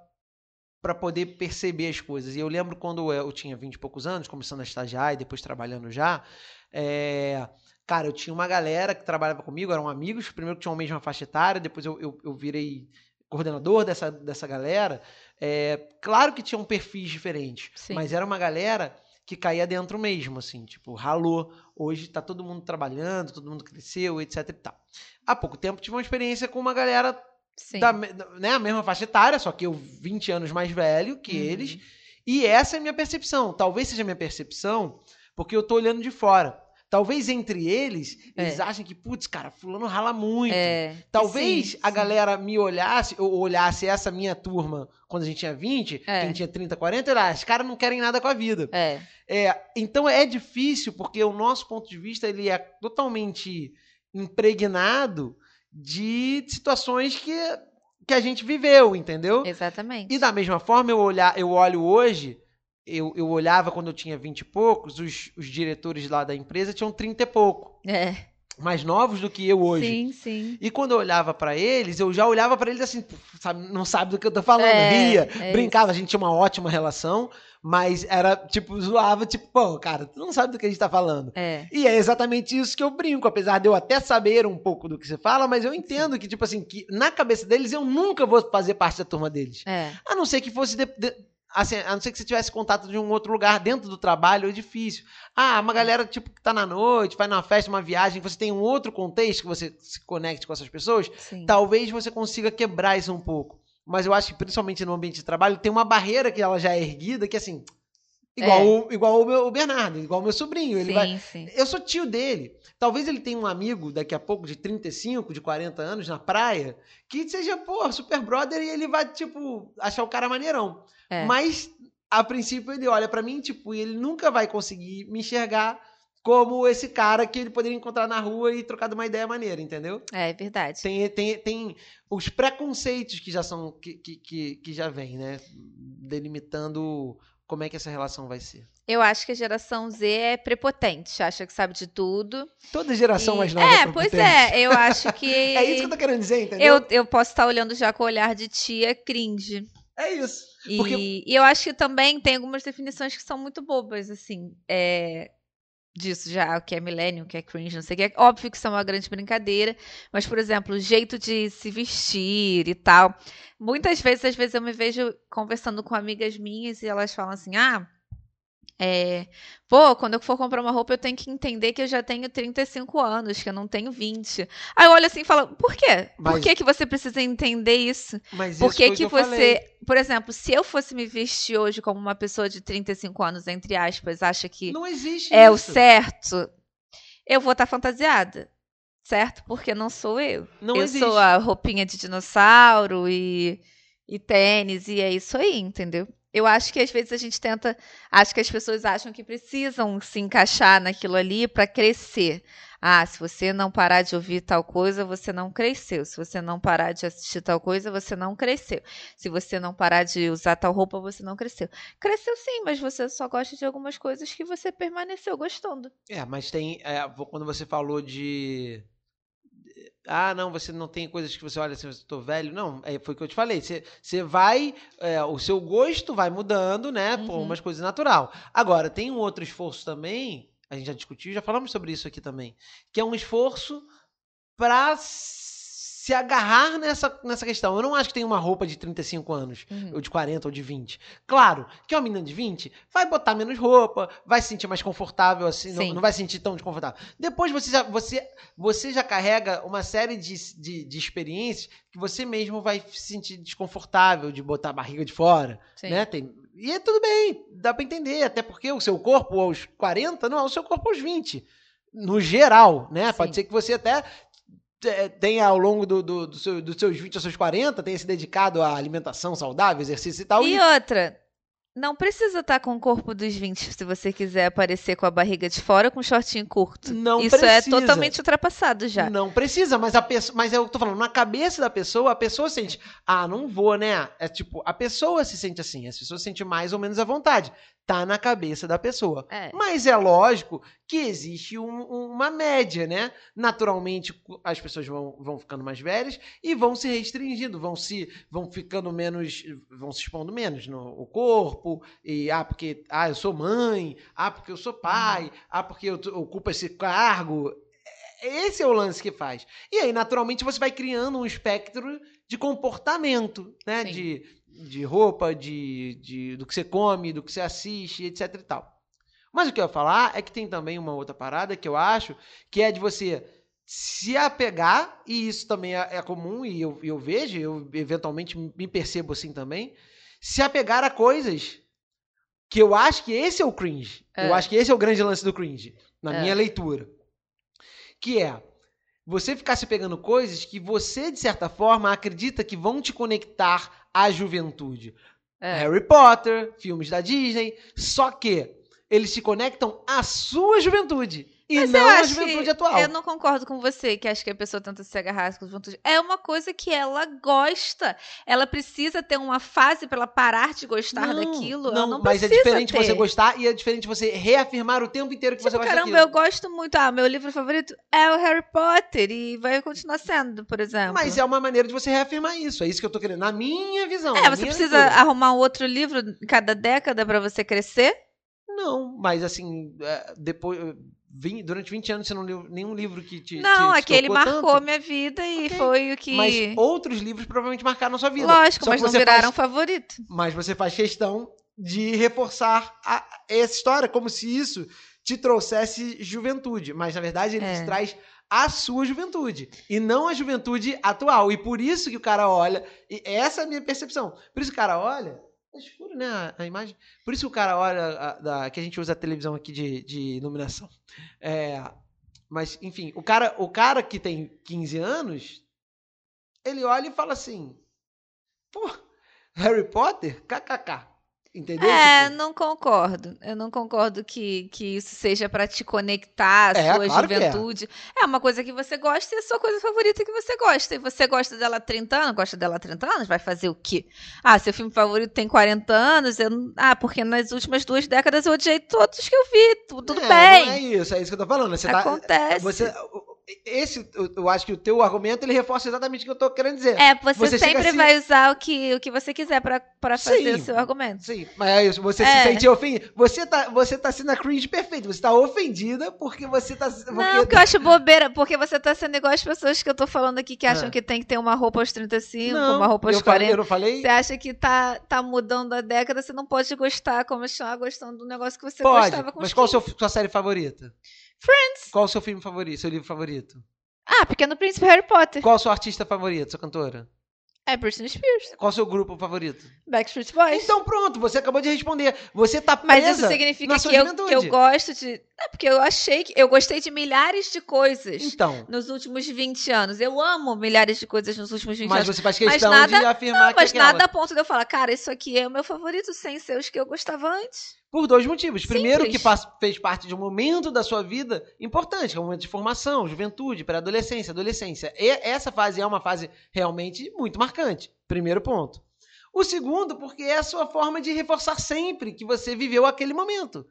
Speaker 2: para poder perceber as coisas. E eu lembro quando eu tinha 20 e poucos anos, começando a estagiar e depois trabalhando já, é, cara, eu tinha uma galera que trabalhava comigo, eram amigos, primeiro que tinham a mesma faixa etária, depois eu, eu, eu virei coordenador dessa, dessa galera. É, claro que tinham perfis diferentes,
Speaker 1: Sim.
Speaker 2: mas era uma galera que caía dentro mesmo, assim, tipo, ralou. Hoje tá todo mundo trabalhando, todo mundo cresceu, etc e tal. Há pouco tempo tive uma experiência com uma galera
Speaker 1: Sim.
Speaker 2: da- né, a mesma faixa etária, só que eu 20 anos mais velho que
Speaker 1: Uhum.
Speaker 2: eles. E essa é a minha percepção. Talvez seja a minha percepção, porque eu tô olhando de fora. Talvez entre eles,
Speaker 1: É.
Speaker 2: eles achem que, putz, cara, fulano rala muito.
Speaker 1: É,
Speaker 2: Talvez
Speaker 1: sim,
Speaker 2: a
Speaker 1: sim.
Speaker 2: galera me olhasse, ou olhasse essa minha turma quando a gente tinha 20,
Speaker 1: É.
Speaker 2: quem tinha 30, 40, olha, os caras não querem nada com a vida.
Speaker 1: É,
Speaker 2: É, então é difícil, porque o nosso ponto de vista ele é totalmente impregnado de situações que, que a gente viveu, entendeu?
Speaker 1: exatamente.
Speaker 2: E da mesma forma, eu, olhar, eu olho hoje, eu, eu olhava quando eu tinha 20 e poucos, os, os diretores lá da empresa tinham 30 e pouco,
Speaker 1: É,
Speaker 2: mais novos do que eu hoje.
Speaker 1: sim, sim.
Speaker 2: E quando eu olhava pra eles, eu já olhava pra eles assim, "Pô, sabe, não sabe do que eu tô falando,
Speaker 1: É,
Speaker 2: ria,
Speaker 1: é
Speaker 2: brincava, a gente tinha uma ótima relação, mas era tipo, zoava, tipo, pô, cara, tu não sabe do que a gente tá falando.
Speaker 1: É,
Speaker 2: E é exatamente isso que eu brinco, apesar de eu até saber um pouco do que você fala, mas eu entendo que, tipo assim, que na cabeça deles eu nunca vou fazer parte da turma deles.
Speaker 1: é,
Speaker 2: A não ser que fosse. de- de- assim, a não ser que você tivesse contato de um outro lugar dentro do trabalho, é difícil. Ah, uma galera tipo que tá na noite, vai numa festa, uma viagem, você tem um outro contexto que você se conecte com essas pessoas,
Speaker 1: sim.
Speaker 2: talvez você consiga quebrar isso um pouco. Mas eu acho que, principalmente no ambiente de trabalho, tem uma barreira que ela já é erguida, que assim. Igual,
Speaker 1: É.
Speaker 2: o, igual o, meu, o Bernardo, igual o meu sobrinho. Ele
Speaker 1: sim,
Speaker 2: vai,
Speaker 1: sim.
Speaker 2: eu sou tio dele. Talvez ele tenha um amigo daqui a pouco de 35, de 40 anos na praia, que seja, pô, super brother e ele vai, tipo, achar o cara maneirão.
Speaker 1: É.
Speaker 2: Mas, a princípio, ele olha pra mim, tipo, e ele nunca vai conseguir me enxergar como esse cara que ele poderia encontrar na rua e trocar de uma ideia maneira, entendeu?
Speaker 1: É verdade.
Speaker 2: Tem, tem, tem os preconceitos que já são, que, que, que, que já vem, né? Delimitando como é que essa relação vai ser.
Speaker 1: Eu acho que a geração Z é prepotente, acha que sabe de tudo.
Speaker 2: Toda geração
Speaker 1: E-
Speaker 2: mais nova.
Speaker 1: É,
Speaker 2: prepotente.
Speaker 1: pois é, eu acho que.
Speaker 2: É isso que eu tô querendo dizer, entendeu?
Speaker 1: eu, eu posso estar olhando já com o olhar de tia cringe.
Speaker 2: É isso.
Speaker 1: E,
Speaker 2: Porque-
Speaker 1: e eu acho que também tem algumas definições que são muito bobas, assim. É, disso já, o que é millennium, o que é cringe, não sei o que. É óbvio que isso é uma grande brincadeira, mas, por exemplo, o jeito de se vestir e tal. Muitas vezes, às vezes, eu me vejo conversando com amigas minhas e elas falam assim: ah. É, pô, quando eu for comprar uma roupa, eu tenho que entender que eu já tenho 35 anos, que eu não tenho 20. Aí eu olho assim e falo, por quê? Por
Speaker 2: Mas-
Speaker 1: que, que você precisa entender isso?
Speaker 2: Mas
Speaker 1: Por que,
Speaker 2: o
Speaker 1: que você.
Speaker 2: falei.
Speaker 1: Por exemplo, se eu fosse me vestir hoje como uma pessoa de 35 anos, entre aspas, acha que
Speaker 2: Não existe
Speaker 1: é o
Speaker 2: isso.
Speaker 1: certo, eu vou estar fantasiada. Certo? Porque não sou eu.
Speaker 2: Não
Speaker 1: eu
Speaker 2: existe.
Speaker 1: sou a roupinha de dinossauro e, e tênis, e é isso aí, entendeu? Eu acho que às vezes a gente tenta. Acho que as pessoas acham que precisam se encaixar naquilo ali para crescer. Ah, se você não parar de ouvir tal coisa, você não cresceu. Se você não parar de assistir tal coisa, você não cresceu. Se você não parar de usar tal roupa, você não cresceu. Cresceu sim, mas você só gosta de algumas coisas que você permaneceu gostando.
Speaker 2: É, mas tem. é, quando você falou de. Ah, não, você não tem coisas que você olha assim, eu tô velho. Não, é, foi o que eu te falei. Você, você vai. é, o seu gosto vai mudando, né? Por
Speaker 1: Uhum.
Speaker 2: umas coisas natural. Agora, tem um outro esforço também. A gente já discutiu, já falamos sobre isso aqui também. Que é um esforço pra se agarrar nessa, nessa questão. Eu não acho que tem uma roupa de 35 anos
Speaker 1: Uhum.
Speaker 2: ou de 40 ou de 20. Claro que uma menina de 20 vai botar menos roupa, vai se sentir mais confortável assim, não, não vai se sentir tão desconfortável. Depois você já, você, você já carrega uma série de, de, de experiências que você mesmo vai se sentir desconfortável de botar a barriga de fora,
Speaker 1: Sim.
Speaker 2: né? Tem, e é tudo bem, dá pra entender, até porque o seu corpo aos 40 não é o seu corpo aos 20. No geral, né? Pode
Speaker 1: Sim.
Speaker 2: ser que você até é, tenha ao longo do, do, do seu- dos seus 20 aos seus 40, tenha se dedicado à alimentação saudável, exercício e tal.
Speaker 1: E
Speaker 2: E,
Speaker 1: outra, não precisa estar com o corpo dos 20 se você quiser aparecer com a barriga de fora com um shortinho curto.
Speaker 2: não
Speaker 1: Isso é
Speaker 2: precisa.
Speaker 1: totalmente ultrapassado já.
Speaker 2: Não precisa, mas a pessoa, mas eu tô falando, na cabeça da pessoa, a pessoa sente, ah, não vou, né? É tipo, a pessoa se sente assim, as pessoas se sentem mais ou menos à vontade. Tá na cabeça da pessoa.
Speaker 1: É.
Speaker 2: Mas é lógico que existe um- uma média, né? Naturalmente, as pessoas vão, vão ficando mais velhas e vão se restringindo, vão se vão ficando menos, vão se expondo menos no o corpo, e ah, porque ah, eu sou mãe, ah, porque eu sou pai, ah, porque eu ocupo esse cargo. É- Esse é o lance que faz. E aí, naturalmente, você vai criando um espectro de comportamento, né?
Speaker 1: Sim.
Speaker 2: De, de roupa, de, de, do que você come, do que você assiste, etc e tal. Mas o que eu ia falar é que tem também uma outra parada que eu acho, que é de você se apegar, e isso também é, é comum, e eu, eu vejo, eu eventualmente me percebo assim também, se apegar a coisas que eu acho que esse é o cringe.
Speaker 1: É.
Speaker 2: Eu acho que esse é o grande lance do cringe, na
Speaker 1: É.
Speaker 2: minha leitura. Que é você ficar se pegando coisas que você, de certa forma, acredita que vão te conectar à juventude.
Speaker 1: É.
Speaker 2: Harry Potter, filmes da Disney, só que eles se conectam à sua juventude e
Speaker 1: Mas
Speaker 2: não
Speaker 1: acho
Speaker 2: juventude
Speaker 1: que-
Speaker 2: atual.
Speaker 1: Eu não concordo com você, que acha que a pessoa tenta se agarrar com a juventude. É uma coisa que ela gosta. Ela precisa ter uma fase pra ela parar de gostar daquilo. ela não
Speaker 2: mas é diferente
Speaker 1: ter.
Speaker 2: você gostar e é diferente você reafirmar o tempo inteiro que
Speaker 1: Tipo,
Speaker 2: você gosta
Speaker 1: caramba,
Speaker 2: daquilo.
Speaker 1: eu gosto muito. Ah, meu livro favorito é o Harry Potter e vai continuar sendo, por exemplo.
Speaker 2: Mas é uma maneira de você reafirmar isso. É isso que eu tô querendo. Na minha visão.
Speaker 1: É, você precisa
Speaker 2: leitura.
Speaker 1: arrumar um outro livro cada década pra você crescer?
Speaker 2: Não, mas assim, é, depois. vim- Durante 20 anos você não leu nenhum livro que te.
Speaker 1: não,
Speaker 2: te, te
Speaker 1: aquele
Speaker 2: tocou
Speaker 1: marcou
Speaker 2: tanto.
Speaker 1: minha vida e
Speaker 2: Ok.
Speaker 1: foi o que.
Speaker 2: Mas outros livros provavelmente marcaram a sua vida.
Speaker 1: Lógico,
Speaker 2: Só
Speaker 1: mas não
Speaker 2: você
Speaker 1: viraram
Speaker 2: faz-
Speaker 1: favorito.
Speaker 2: Mas você faz questão de reforçar a- essa história, como se isso te trouxesse juventude. Mas, na verdade, ele
Speaker 1: É.
Speaker 2: te traz a sua juventude. E não a juventude atual. E por isso que o cara olha. E essa é a minha percepção. Por isso que o cara olha. É escuro, né? A, imagem. Por isso o cara olha. a- da- que a gente usa a televisão aqui de, de iluminação. É, mas, enfim, o cara, o cara que tem 15 anos. Ele olha e fala assim. Pô, Harry Potter? KKK. Entendeu?
Speaker 1: É,
Speaker 2: Tipo,
Speaker 1: não concordo. Eu não concordo que, que isso seja pra te conectar à
Speaker 2: É,
Speaker 1: sua
Speaker 2: claro é.
Speaker 1: juventude. É. uma coisa que você gosta e a sua coisa favorita que você gosta. E você gosta dela há 30 anos, gosta dela há 30 anos, vai fazer o quê? Ah, seu filme favorito tem 40 anos, eu ah, porque nas últimas duas décadas eu odiei todos que eu vi. tu- Tudo
Speaker 2: é,
Speaker 1: bem.
Speaker 2: Não é isso, é isso que eu tô falando. Você tá,
Speaker 1: Acontece.
Speaker 2: você, esse, eu- acho que o teu argumento ele reforça exatamente o que eu tô querendo dizer.
Speaker 1: É, você,
Speaker 2: Você
Speaker 1: sempre
Speaker 2: assim-
Speaker 1: vai usar o que, o que você quiser pra pra fazer
Speaker 2: Sim.
Speaker 1: o seu argumento.
Speaker 2: Sim, mas é você
Speaker 1: É.
Speaker 2: se sente ofendido. Você tá, você tá sendo a cringe perfeito. Você tá ofendida porque você tá. Porque...
Speaker 1: Não, que eu acho bobeira, porque você tá sendo igual as pessoas que eu tô falando aqui que acham
Speaker 2: Ah.
Speaker 1: que tem que ter uma roupa aos 35,
Speaker 2: Não,
Speaker 1: uma roupa aos
Speaker 2: eu, falei,
Speaker 1: 40.
Speaker 2: eu não falei?
Speaker 1: Você acha que tá, tá mudando a década, você não pode gostar, continuar gostando do negócio que você
Speaker 2: Pode,
Speaker 1: gostava com
Speaker 2: mas qual a
Speaker 1: 15.
Speaker 2: sua, sua série favorita?
Speaker 1: Friends.
Speaker 2: Qual o seu filme favorito, seu livro favorito?
Speaker 1: Ah, Pequeno Príncipe Harry Potter.
Speaker 2: Qual a sua artista favorita, sua cantora?
Speaker 1: É Britney Spears.
Speaker 2: Qual o seu grupo favorito?
Speaker 1: Backstreet Boys.
Speaker 2: Então pronto, você acabou de responder. Você tá
Speaker 1: Mas
Speaker 2: presa
Speaker 1: isso significa que eu, eu gosto de. É porque eu achei que. Eu gostei de milhares de coisas
Speaker 2: Então,
Speaker 1: nos últimos 20 anos. Eu amo milhares de coisas nos últimos 20
Speaker 2: mas
Speaker 1: anos.
Speaker 2: você faz
Speaker 1: Mas
Speaker 2: questão
Speaker 1: nada-
Speaker 2: de afirmar que
Speaker 1: Mas
Speaker 2: aquela...
Speaker 1: nada a ponto de eu falar, cara, isso aqui é o meu favorito sem ser os que eu gostava antes.
Speaker 2: Por dois motivos. Primeiro,
Speaker 1: Simples.
Speaker 2: que faz- fez parte de um momento da sua vida importante, que é um momento de formação, juventude, pré-adolescência, adolescência. E essa fase é uma fase realmente muito marcante. Primeiro ponto. O segundo, porque é a sua forma de reforçar sempre que você viveu aquele momento.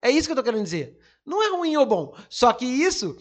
Speaker 2: É isso que eu tô querendo dizer. Não é ruim ou bom. Só que isso,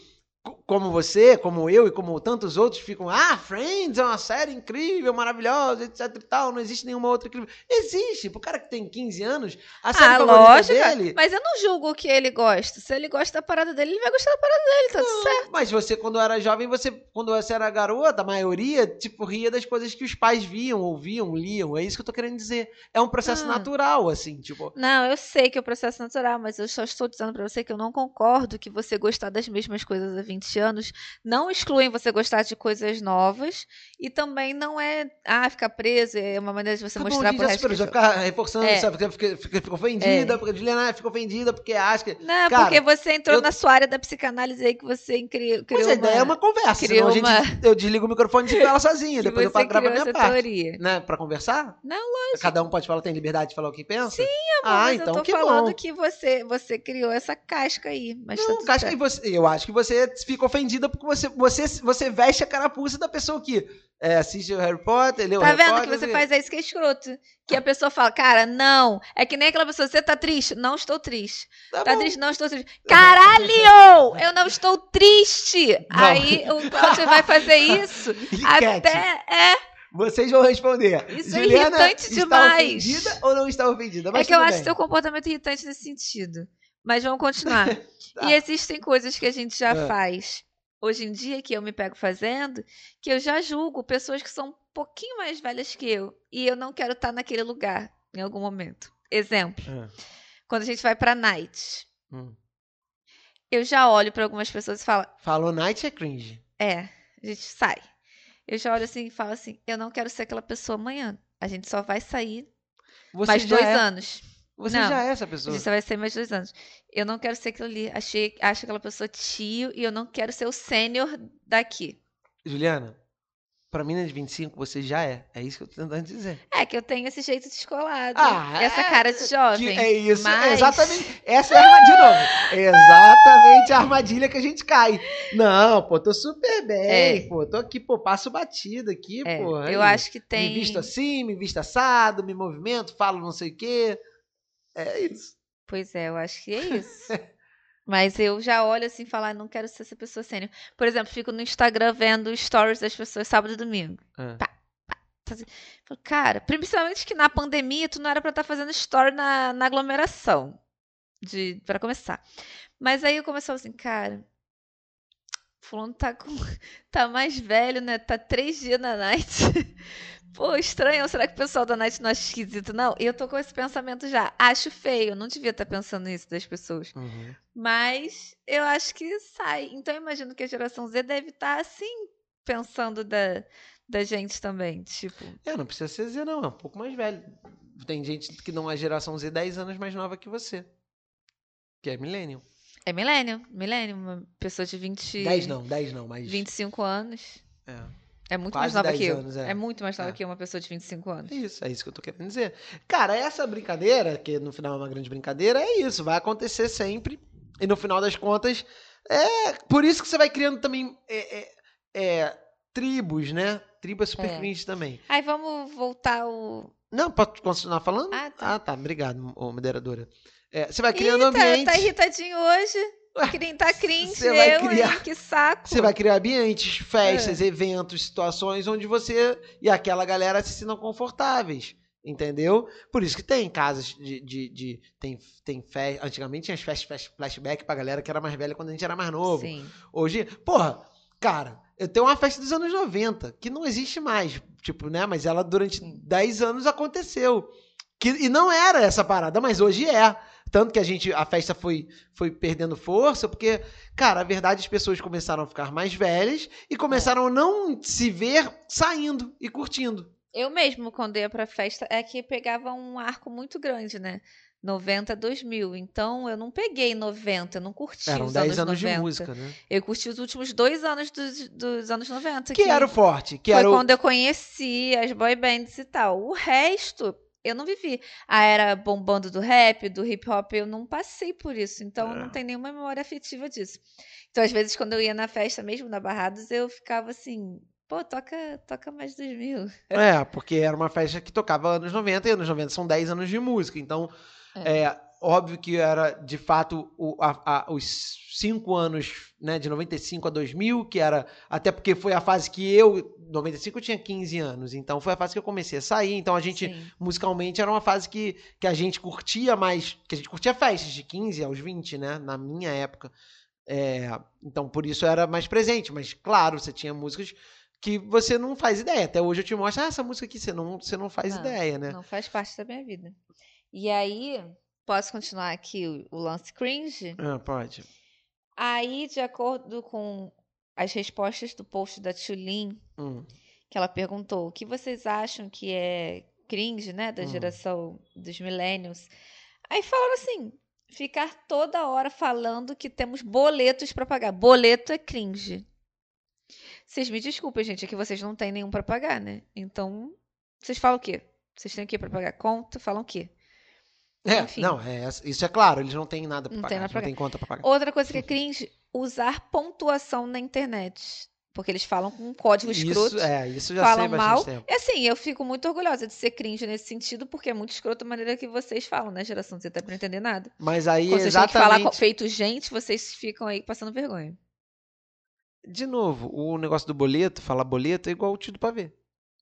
Speaker 2: como você, como eu e como tantos outros ficam, ah, Friends é uma série incrível, maravilhosa, etc e tal, não existe nenhuma outra incrível. Existe. Pro cara que tem 15 anos, a série
Speaker 1: ah,
Speaker 2: favorita
Speaker 1: lógico.
Speaker 2: dele...
Speaker 1: Mas eu não julgo o que ele gosta. Se ele gosta da parada dele, ele vai gostar da parada dele, tá tudo certo.
Speaker 2: Mas você, quando era jovem, você, quando você era garota, a maioria, tipo, ria das coisas que os pais viam, ouviam, liam. É isso que eu tô querendo dizer. É um processo
Speaker 1: Ah.
Speaker 2: natural, assim, tipo.
Speaker 1: Não, eu sei que é o processo natural, mas eu só estou dizendo pra você que eu não concordo que você gostar das mesmas coisas há 20 anos não excluem você gostar de coisas novas e também não é, ah, ficar preso, é uma maneira de você
Speaker 2: Tá bom,
Speaker 1: mostrar
Speaker 2: gente,
Speaker 1: pro resto
Speaker 2: já ficar reforçando,
Speaker 1: É.
Speaker 2: sabe? Porque fica, ofendida, porque a Juliana fica ofendida, porque acha que.
Speaker 1: Não,
Speaker 2: Cara,
Speaker 1: porque você entrou
Speaker 2: eu-
Speaker 1: na sua área da psicanálise aí que você criou, criou
Speaker 2: Mas a ideia é uma conversa,
Speaker 1: criou
Speaker 2: a gente,
Speaker 1: uma-
Speaker 2: eu desligo o microfone e desligo ela sozinha, depois eu gravar a minha parte.
Speaker 1: teoria.
Speaker 2: Né? Pra conversar?
Speaker 1: Não,
Speaker 2: lógico. Cada um pode falar, tem liberdade de falar o que pensa? Sim,
Speaker 1: Amor,
Speaker 2: Ah,
Speaker 1: mas
Speaker 2: então
Speaker 1: eu tô
Speaker 2: que
Speaker 1: falando
Speaker 2: bom.
Speaker 1: que você, você criou essa casca aí, mas tá
Speaker 2: Não,
Speaker 1: tudo
Speaker 2: casca que você, eu acho que você fica ofendida porque você, você, você veste a carapuça da pessoa que é, assiste o Harry Potter, o
Speaker 1: Tá
Speaker 2: Harry
Speaker 1: vendo
Speaker 2: Potter.
Speaker 1: que você
Speaker 2: e-
Speaker 1: faz é isso que é escroto? Que a pessoa fala, cara, não. É que nem aquela pessoa, você tá triste? Não estou triste.
Speaker 2: Tá
Speaker 1: Tá triste? Não estou triste. Caralho! Eu não estou triste! Aí o Cláudio vai fazer isso até. É,
Speaker 2: Vocês vão responder.
Speaker 1: Isso é
Speaker 2: Juliana
Speaker 1: irritante
Speaker 2: está
Speaker 1: demais.
Speaker 2: ofendida ou não está ofendida? Mas
Speaker 1: é que eu acho
Speaker 2: bem.
Speaker 1: seu comportamento irritante nesse sentido. Mas vamos continuar.
Speaker 2: Tá.
Speaker 1: E existem coisas que a gente já
Speaker 2: É.
Speaker 1: faz hoje em dia, que eu me pego fazendo, que eu já julgo pessoas que são um pouquinho mais velhas que eu. E eu não quero estar naquele lugar em algum momento. Exemplo,
Speaker 2: Ah,
Speaker 1: quando a gente vai pra night.
Speaker 2: hum.
Speaker 1: Eu já olho pra algumas pessoas e falo,
Speaker 2: Falou night é cringe.
Speaker 1: é, a gente sai. Eu já olho assim e falo assim, eu não quero ser aquela pessoa amanhã. A gente só vai sair
Speaker 2: Você
Speaker 1: mais dois
Speaker 2: é,
Speaker 1: anos.
Speaker 2: Você
Speaker 1: Não.
Speaker 2: já é essa pessoa.
Speaker 1: só vai ser mais dois anos. Eu não quero ser aquilo ali. Achei, acho aquela pessoa tio e eu não quero ser o sênior daqui.
Speaker 2: Juliana, pra mina de 25 você já é. É isso que eu tô tentando dizer.
Speaker 1: É que eu tenho esse jeito descolado.
Speaker 2: Ah,
Speaker 1: essa
Speaker 2: é-
Speaker 1: cara de jovem.
Speaker 2: é isso,
Speaker 1: mas-
Speaker 2: exatamente. Essa é a armadilha, de novo. É exatamente a armadilha que a gente cai. Não, pô, tô super bem,
Speaker 1: É.
Speaker 2: pô, tô aqui, pô, passo batida aqui,
Speaker 1: É,
Speaker 2: pô.
Speaker 1: eu
Speaker 2: aí.
Speaker 1: acho que tem.
Speaker 2: Me visto assim, me visto assado, me movimento, falo não sei o quê. É isso.
Speaker 1: Pois é, eu acho que é isso. Mas eu já olho assim e falo, ah, não quero ser essa pessoa sênior. Por exemplo, fico no Instagram vendo stories das pessoas sábado e domingo.
Speaker 2: É.
Speaker 1: Pá, Falo, Cara, principalmente que na pandemia tu não era pra estar fazendo story na, na aglomeração. De, pra começar. Mas aí eu começava assim, cara. Fulano tá com. tá mais velho, né? Tá três dias na night. Pô, estranho. Será que o pessoal da night não acha esquisito? Não, eu tô com esse pensamento já. Acho feio. Não devia estar pensando nisso das pessoas.
Speaker 2: Uhum.
Speaker 1: Mas eu acho que sai. Então eu imagino que a geração Z deve estar assim, pensando da, da gente também. Tipo,
Speaker 2: É, não precisa ser Z, não. É um pouco mais velho. Tem gente que não é geração Z 10 anos mais nova que você. Que é millennium.
Speaker 1: é milênio. Milênio. Uma pessoa de 20,
Speaker 2: 10 não, 10 não, mas.
Speaker 1: 25 anos.
Speaker 2: É.
Speaker 1: É muito
Speaker 2: Quase
Speaker 1: mais nova
Speaker 2: 10
Speaker 1: que eu.
Speaker 2: anos, é.
Speaker 1: é. muito mais nova
Speaker 2: É.
Speaker 1: que uma pessoa de 25 anos.
Speaker 2: É isso, é isso que eu tô querendo dizer. Cara, essa brincadeira, que no final é uma grande brincadeira, é isso, vai acontecer sempre. E no final das contas, é por isso que você vai criando também é, é, é, tribos, né? Tribo é super cringe também.
Speaker 1: Aí vamos voltar o.
Speaker 2: Não, pode continuar falando?
Speaker 1: Ah, tá.
Speaker 2: Ah, tá, obrigado, moderadora. Você vai criando
Speaker 1: Ih, tá,
Speaker 2: ambientes.
Speaker 1: tá irritadinho hoje. Tá cringe,
Speaker 2: você vai
Speaker 1: eu,
Speaker 2: criar-
Speaker 1: hein? Que saco.
Speaker 2: Você vai criar ambientes, festas,
Speaker 1: É.
Speaker 2: eventos, situações onde você e aquela galera se sintam confortáveis. Entendeu? Por isso que tem casas de. de, de- tem, tem fe... Antigamente tinha as festas flash- flashback pra galera que era mais velha quando a gente era mais novo.
Speaker 1: Sim.
Speaker 2: Hoje, porra, cara, eu tenho uma festa dos anos 90, que não existe mais, tipo, né? Mas ela durante
Speaker 1: Sim.
Speaker 2: 10 anos aconteceu. Que, e não era essa parada, mas hoje é. Tanto que a gente, a festa foi, foi perdendo força, porque, cara, a verdade, as pessoas começaram a ficar mais velhas e começaram a não se ver saindo e curtindo.
Speaker 1: Eu mesmo, quando ia pra festa, é que pegava um arco muito grande, né? 90 2000. Então, eu não peguei 90, eu não curti
Speaker 2: Eram
Speaker 1: os
Speaker 2: 10
Speaker 1: anos
Speaker 2: anos
Speaker 1: 90.
Speaker 2: de música, né?
Speaker 1: Eu curti os últimos dois anos dos, dos anos 90.
Speaker 2: Que era o forte, que
Speaker 1: foi
Speaker 2: era o...
Speaker 1: quando eu conheci as boy bands e tal. O resto, eu não vivi. A era bombando do rap, do hip hop, eu não passei por isso. Então,
Speaker 2: É.
Speaker 1: não tenho nenhuma memória afetiva disso. Então, às vezes, quando eu ia na festa, mesmo na Barrados, eu ficava assim... Pô, toca, toca mais 2000.
Speaker 2: É, porque era uma festa que tocava anos 90 e anos 90 são 10 anos de música. Então,
Speaker 1: É.
Speaker 2: é, óbvio que era de fato o- a- a- os 5 anos né, de 95 a 2000, que era. Até porque foi a fase que eu. 95 eu tinha 15 anos, então foi a fase que eu comecei a sair. Então a gente,
Speaker 1: Sim.
Speaker 2: musicalmente, era uma fase que, que a gente curtia mais. Que a gente curtia festas de 15 aos 20, né? Na minha época. É, então por isso era mais presente. Mas, claro, você tinha músicas que você não faz ideia. Até hoje eu te mostro, ah, essa música aqui você não, você não faz
Speaker 1: Não,
Speaker 2: ideia, né?
Speaker 1: Não faz parte da minha vida. E aí, posso continuar aqui o, o lance cringe?
Speaker 2: Ah, pode.
Speaker 1: Aí, de acordo com as respostas do post da Tulin,
Speaker 2: Hum.
Speaker 1: que ela perguntou o que vocês acham que é cringe, né, da
Speaker 2: Hum.
Speaker 1: geração dos millennials. Aí falaram assim, ficar toda hora falando que temos boletos para pagar. Boleto é cringe. Vocês me desculpem, gente, é que vocês não têm nenhum para pagar, né? Então, vocês falam o quê? Vocês têm o quê para pagar? Conta, falam o quê?
Speaker 2: É,
Speaker 1: Enfim.
Speaker 2: não, é, isso é claro, eles não têm nada pra
Speaker 1: Não
Speaker 2: pagar,
Speaker 1: tem nada pra
Speaker 2: não têm conta pra pagar.
Speaker 1: Outra coisa que é cringe usar pontuação na internet. Porque eles falam com um código escroto.
Speaker 2: Isso, é, isso já
Speaker 1: falam
Speaker 2: sei
Speaker 1: mal.
Speaker 2: tempo.
Speaker 1: É assim, eu fico muito orgulhosa de ser cringe nesse sentido, porque é muito escroto a maneira que vocês falam, né, geração? Você tá pra não entender nada.
Speaker 2: Mas aí,
Speaker 1: Quando vocês têm que falar
Speaker 2: exatamente...
Speaker 1: feito gente, vocês ficam aí passando vergonha.
Speaker 2: De novo, o negócio do boleto, falar boleto é igual o tio do pavê.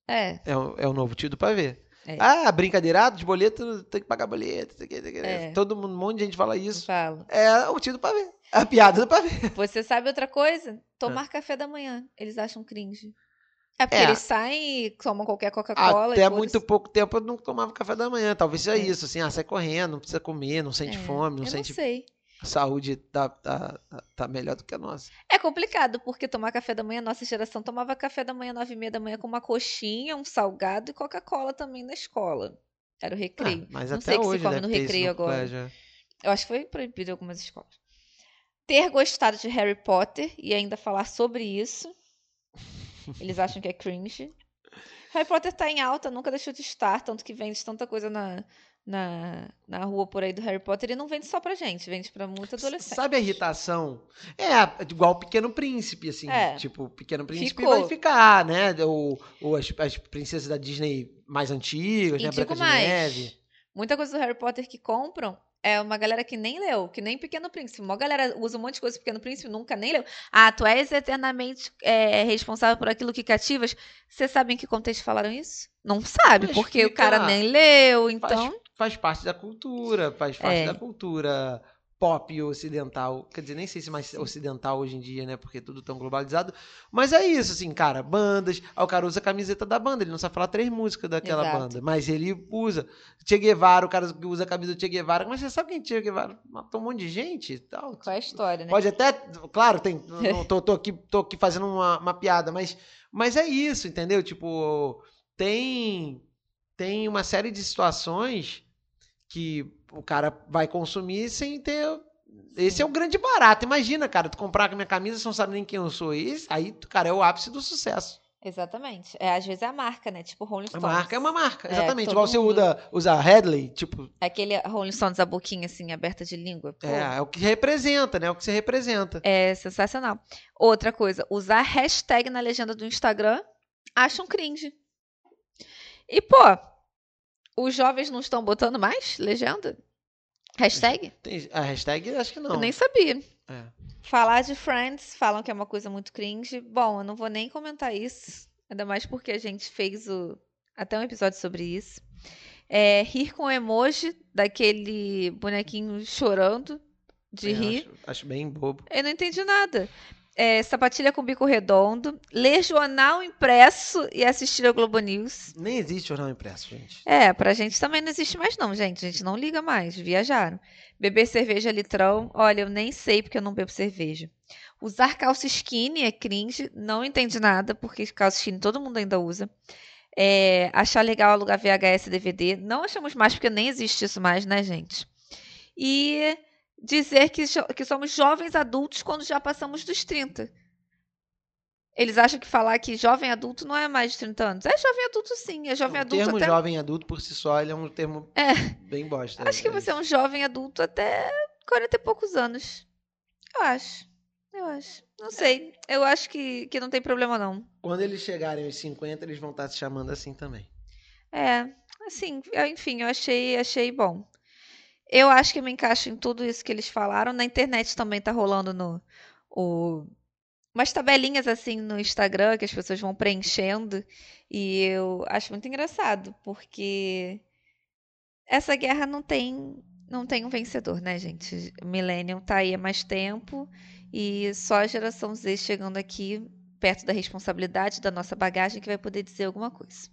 Speaker 1: É,
Speaker 2: É o, é o novo tio do pavê.
Speaker 1: É.
Speaker 2: Ah, brincadeirado de boleto, tem que pagar boleto. Tem que, tem que-
Speaker 1: É.
Speaker 2: Todo mundo, um monte de gente fala isso.
Speaker 1: falo.
Speaker 2: É o tio do pavê. A piada do pavê.
Speaker 1: Você sabe outra coisa? Tomar café da manhã. Eles acham cringe. É porque
Speaker 2: É.
Speaker 1: eles saem e tomam qualquer Coca-Cola.
Speaker 2: Até muito pouco tempo eu não tomava café da manhã. Talvez seja
Speaker 1: É.
Speaker 2: isso, assim, ah, sai correndo, não precisa comer, não sente
Speaker 1: É,
Speaker 2: fome, não
Speaker 1: eu
Speaker 2: sente
Speaker 1: não sei.
Speaker 2: A saúde tá, tá, tá melhor do que a nossa.
Speaker 1: É complicado, porque tomar café da manhã, nossa geração tomava café da manhã, nove e meia da manhã, com uma coxinha, um salgado e Coca-Cola também na escola. Era o recreio.
Speaker 2: Ah, mas
Speaker 1: Não
Speaker 2: até
Speaker 1: sei o que se come no recreio agora.
Speaker 2: colégio.
Speaker 1: Eu acho que foi proibido em algumas escolas. Ter gostado de Harry Potter e ainda falar sobre isso. Eles acham que é cringe. Harry Potter tá em alta, nunca deixou de estar, tanto que vende tanta coisa na, na, na rua por aí do Harry Potter e não vende só pra gente, vende pra muito adolescente.
Speaker 2: Sabe a irritação? É, igual o Pequeno Príncipe, assim.
Speaker 1: É.
Speaker 2: Tipo, o Pequeno Príncipe
Speaker 1: Ficou.
Speaker 2: vai ficar, né? Ou, ou as, as princesas da Disney mais antigas,
Speaker 1: E
Speaker 2: né? Branca de
Speaker 1: mais,
Speaker 2: Neve.
Speaker 1: muita coisa do Harry Potter que compram é uma galera que nem leu, que nem Pequeno Príncipe. Uma galera usa um monte de coisa do Pequeno Príncipe nunca nem leu. Ah, tu és eternamente é, responsável por aquilo que cativas. Vocês sabem em que contexto falaram isso? Não sabe,
Speaker 2: Mas
Speaker 1: porque o
Speaker 2: fica
Speaker 1: cara
Speaker 2: lá.
Speaker 1: nem leu, então.
Speaker 2: faz parte da cultura, faz parte
Speaker 1: É.
Speaker 2: da cultura pop ocidental. Quer dizer, nem sei se mais ocidental hoje em dia, né? Porque é tudo tão globalizado. Mas é isso, assim, cara, bandas. O cara usa a camiseta da banda, ele não sabe falar três músicas daquela
Speaker 1: Exato.
Speaker 2: banda. Mas ele usa. Che Guevara, o cara que usa a camisa do Che Guevara. Mas você sabe quem é Che Guevara? Matou um monte de gente e tal.
Speaker 1: Qual é a história, né?
Speaker 2: Pode até, claro, tem, não tô, tô aqui, tô aqui fazendo uma, uma piada, mas, mas é isso, entendeu? Tipo, tem, tem uma série de situações que o cara vai consumir sem ter. Esse é o grande barato. Imagina, cara, tu comprar com a minha camisa, você não sabe nem quem eu sou. Esse, aí, cara, é o ápice do sucesso.
Speaker 1: Exatamente. É, às vezes é a marca, né? Tipo Rolling
Speaker 2: A
Speaker 1: Stones.
Speaker 2: marca é uma marca,
Speaker 1: É,
Speaker 2: exatamente.
Speaker 1: todo
Speaker 2: Igual você
Speaker 1: mundo-
Speaker 2: usa, usa Headley, tipo,
Speaker 1: Aquele Rolling Stones, a boquinha assim, aberta de língua. Pô,
Speaker 2: é, é o que representa, né? É o que você representa.
Speaker 1: É sensacional. Outra coisa, usar hashtag na legenda do Instagram, acham cringe. E, pô, os jovens não estão botando mais legenda? Hashtag?
Speaker 2: Tem, a hashtag, acho que não.
Speaker 1: Eu nem sabia.
Speaker 2: É.
Speaker 1: Falar de Friends, falam que é uma coisa muito cringe. Bom, eu não vou nem comentar isso. Ainda mais porque a gente fez o, até um episódio sobre isso. É, rir com emoji daquele bonequinho chorando de
Speaker 2: É,
Speaker 1: rir.
Speaker 2: Acho, acho bem bobo.
Speaker 1: Eu não entendi nada. É, sapatilha com bico redondo, ler jornal impresso e assistir ao Globo News.
Speaker 2: Nem existe jornal impresso, gente.
Speaker 1: É, pra gente também não existe mais não, gente. A gente não liga mais, viajaram. Beber cerveja litrão, olha, eu nem sei porque eu não bebo cerveja. Usar calça skinny é cringe, não entendi nada, porque calça skinny todo mundo ainda usa. É, achar legal alugar VHS e DVD, não achamos mais porque nem existe isso mais, né, gente? E dizer que, que somos jovens adultos quando já passamos dos 30. Eles acham que falar que jovem adulto não é mais de 30 anos. É jovem adulto sim, é jovem
Speaker 2: o
Speaker 1: adulto
Speaker 2: termo
Speaker 1: até
Speaker 2: jovem adulto por si só ele é um termo
Speaker 1: É.
Speaker 2: bem bosta.
Speaker 1: Acho que você é um jovem adulto até 40 e poucos anos. Eu acho. Eu acho. Não sei. Eu acho que, que não tem problema, não.
Speaker 2: Quando eles chegarem aos 50, eles vão estar se chamando assim também.
Speaker 1: É, assim, enfim, eu achei, achei bom. Eu acho que eu me encaixo em tudo isso que eles falaram. Na internet também tá rolando no, o, umas tabelinhas assim no Instagram que as pessoas vão preenchendo. E eu acho muito engraçado, porque essa guerra não tem, não tem um vencedor, né, gente? Millennium tá aí há mais tempo e só a geração Z chegando aqui perto da responsabilidade da nossa bagagem que vai poder dizer alguma coisa.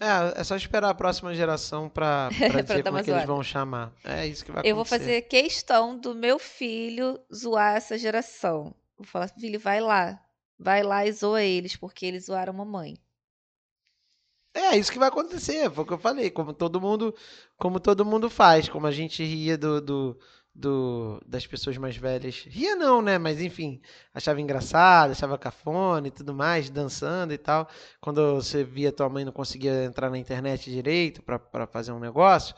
Speaker 2: É, é só esperar a próxima geração Pra dizer como é que eles vão chamar. É isso que vai
Speaker 1: Eu vou
Speaker 2: acontecer.
Speaker 1: fazer questão do meu filho zoar essa geração. Vou falar, filho, vai lá. Vai lá e zoa eles, porque eles zoaram a mamãe.
Speaker 2: É, isso que vai acontecer, foi o que eu falei, como todo mundo, como todo mundo faz, como a gente ria do, do, do- das pessoas mais velhas. Ria não, né? Mas enfim, achava engraçado, achava cafona e tudo mais, dançando e tal. Quando você via tua mãe não conseguia entrar na internet direito pra pra fazer um negócio,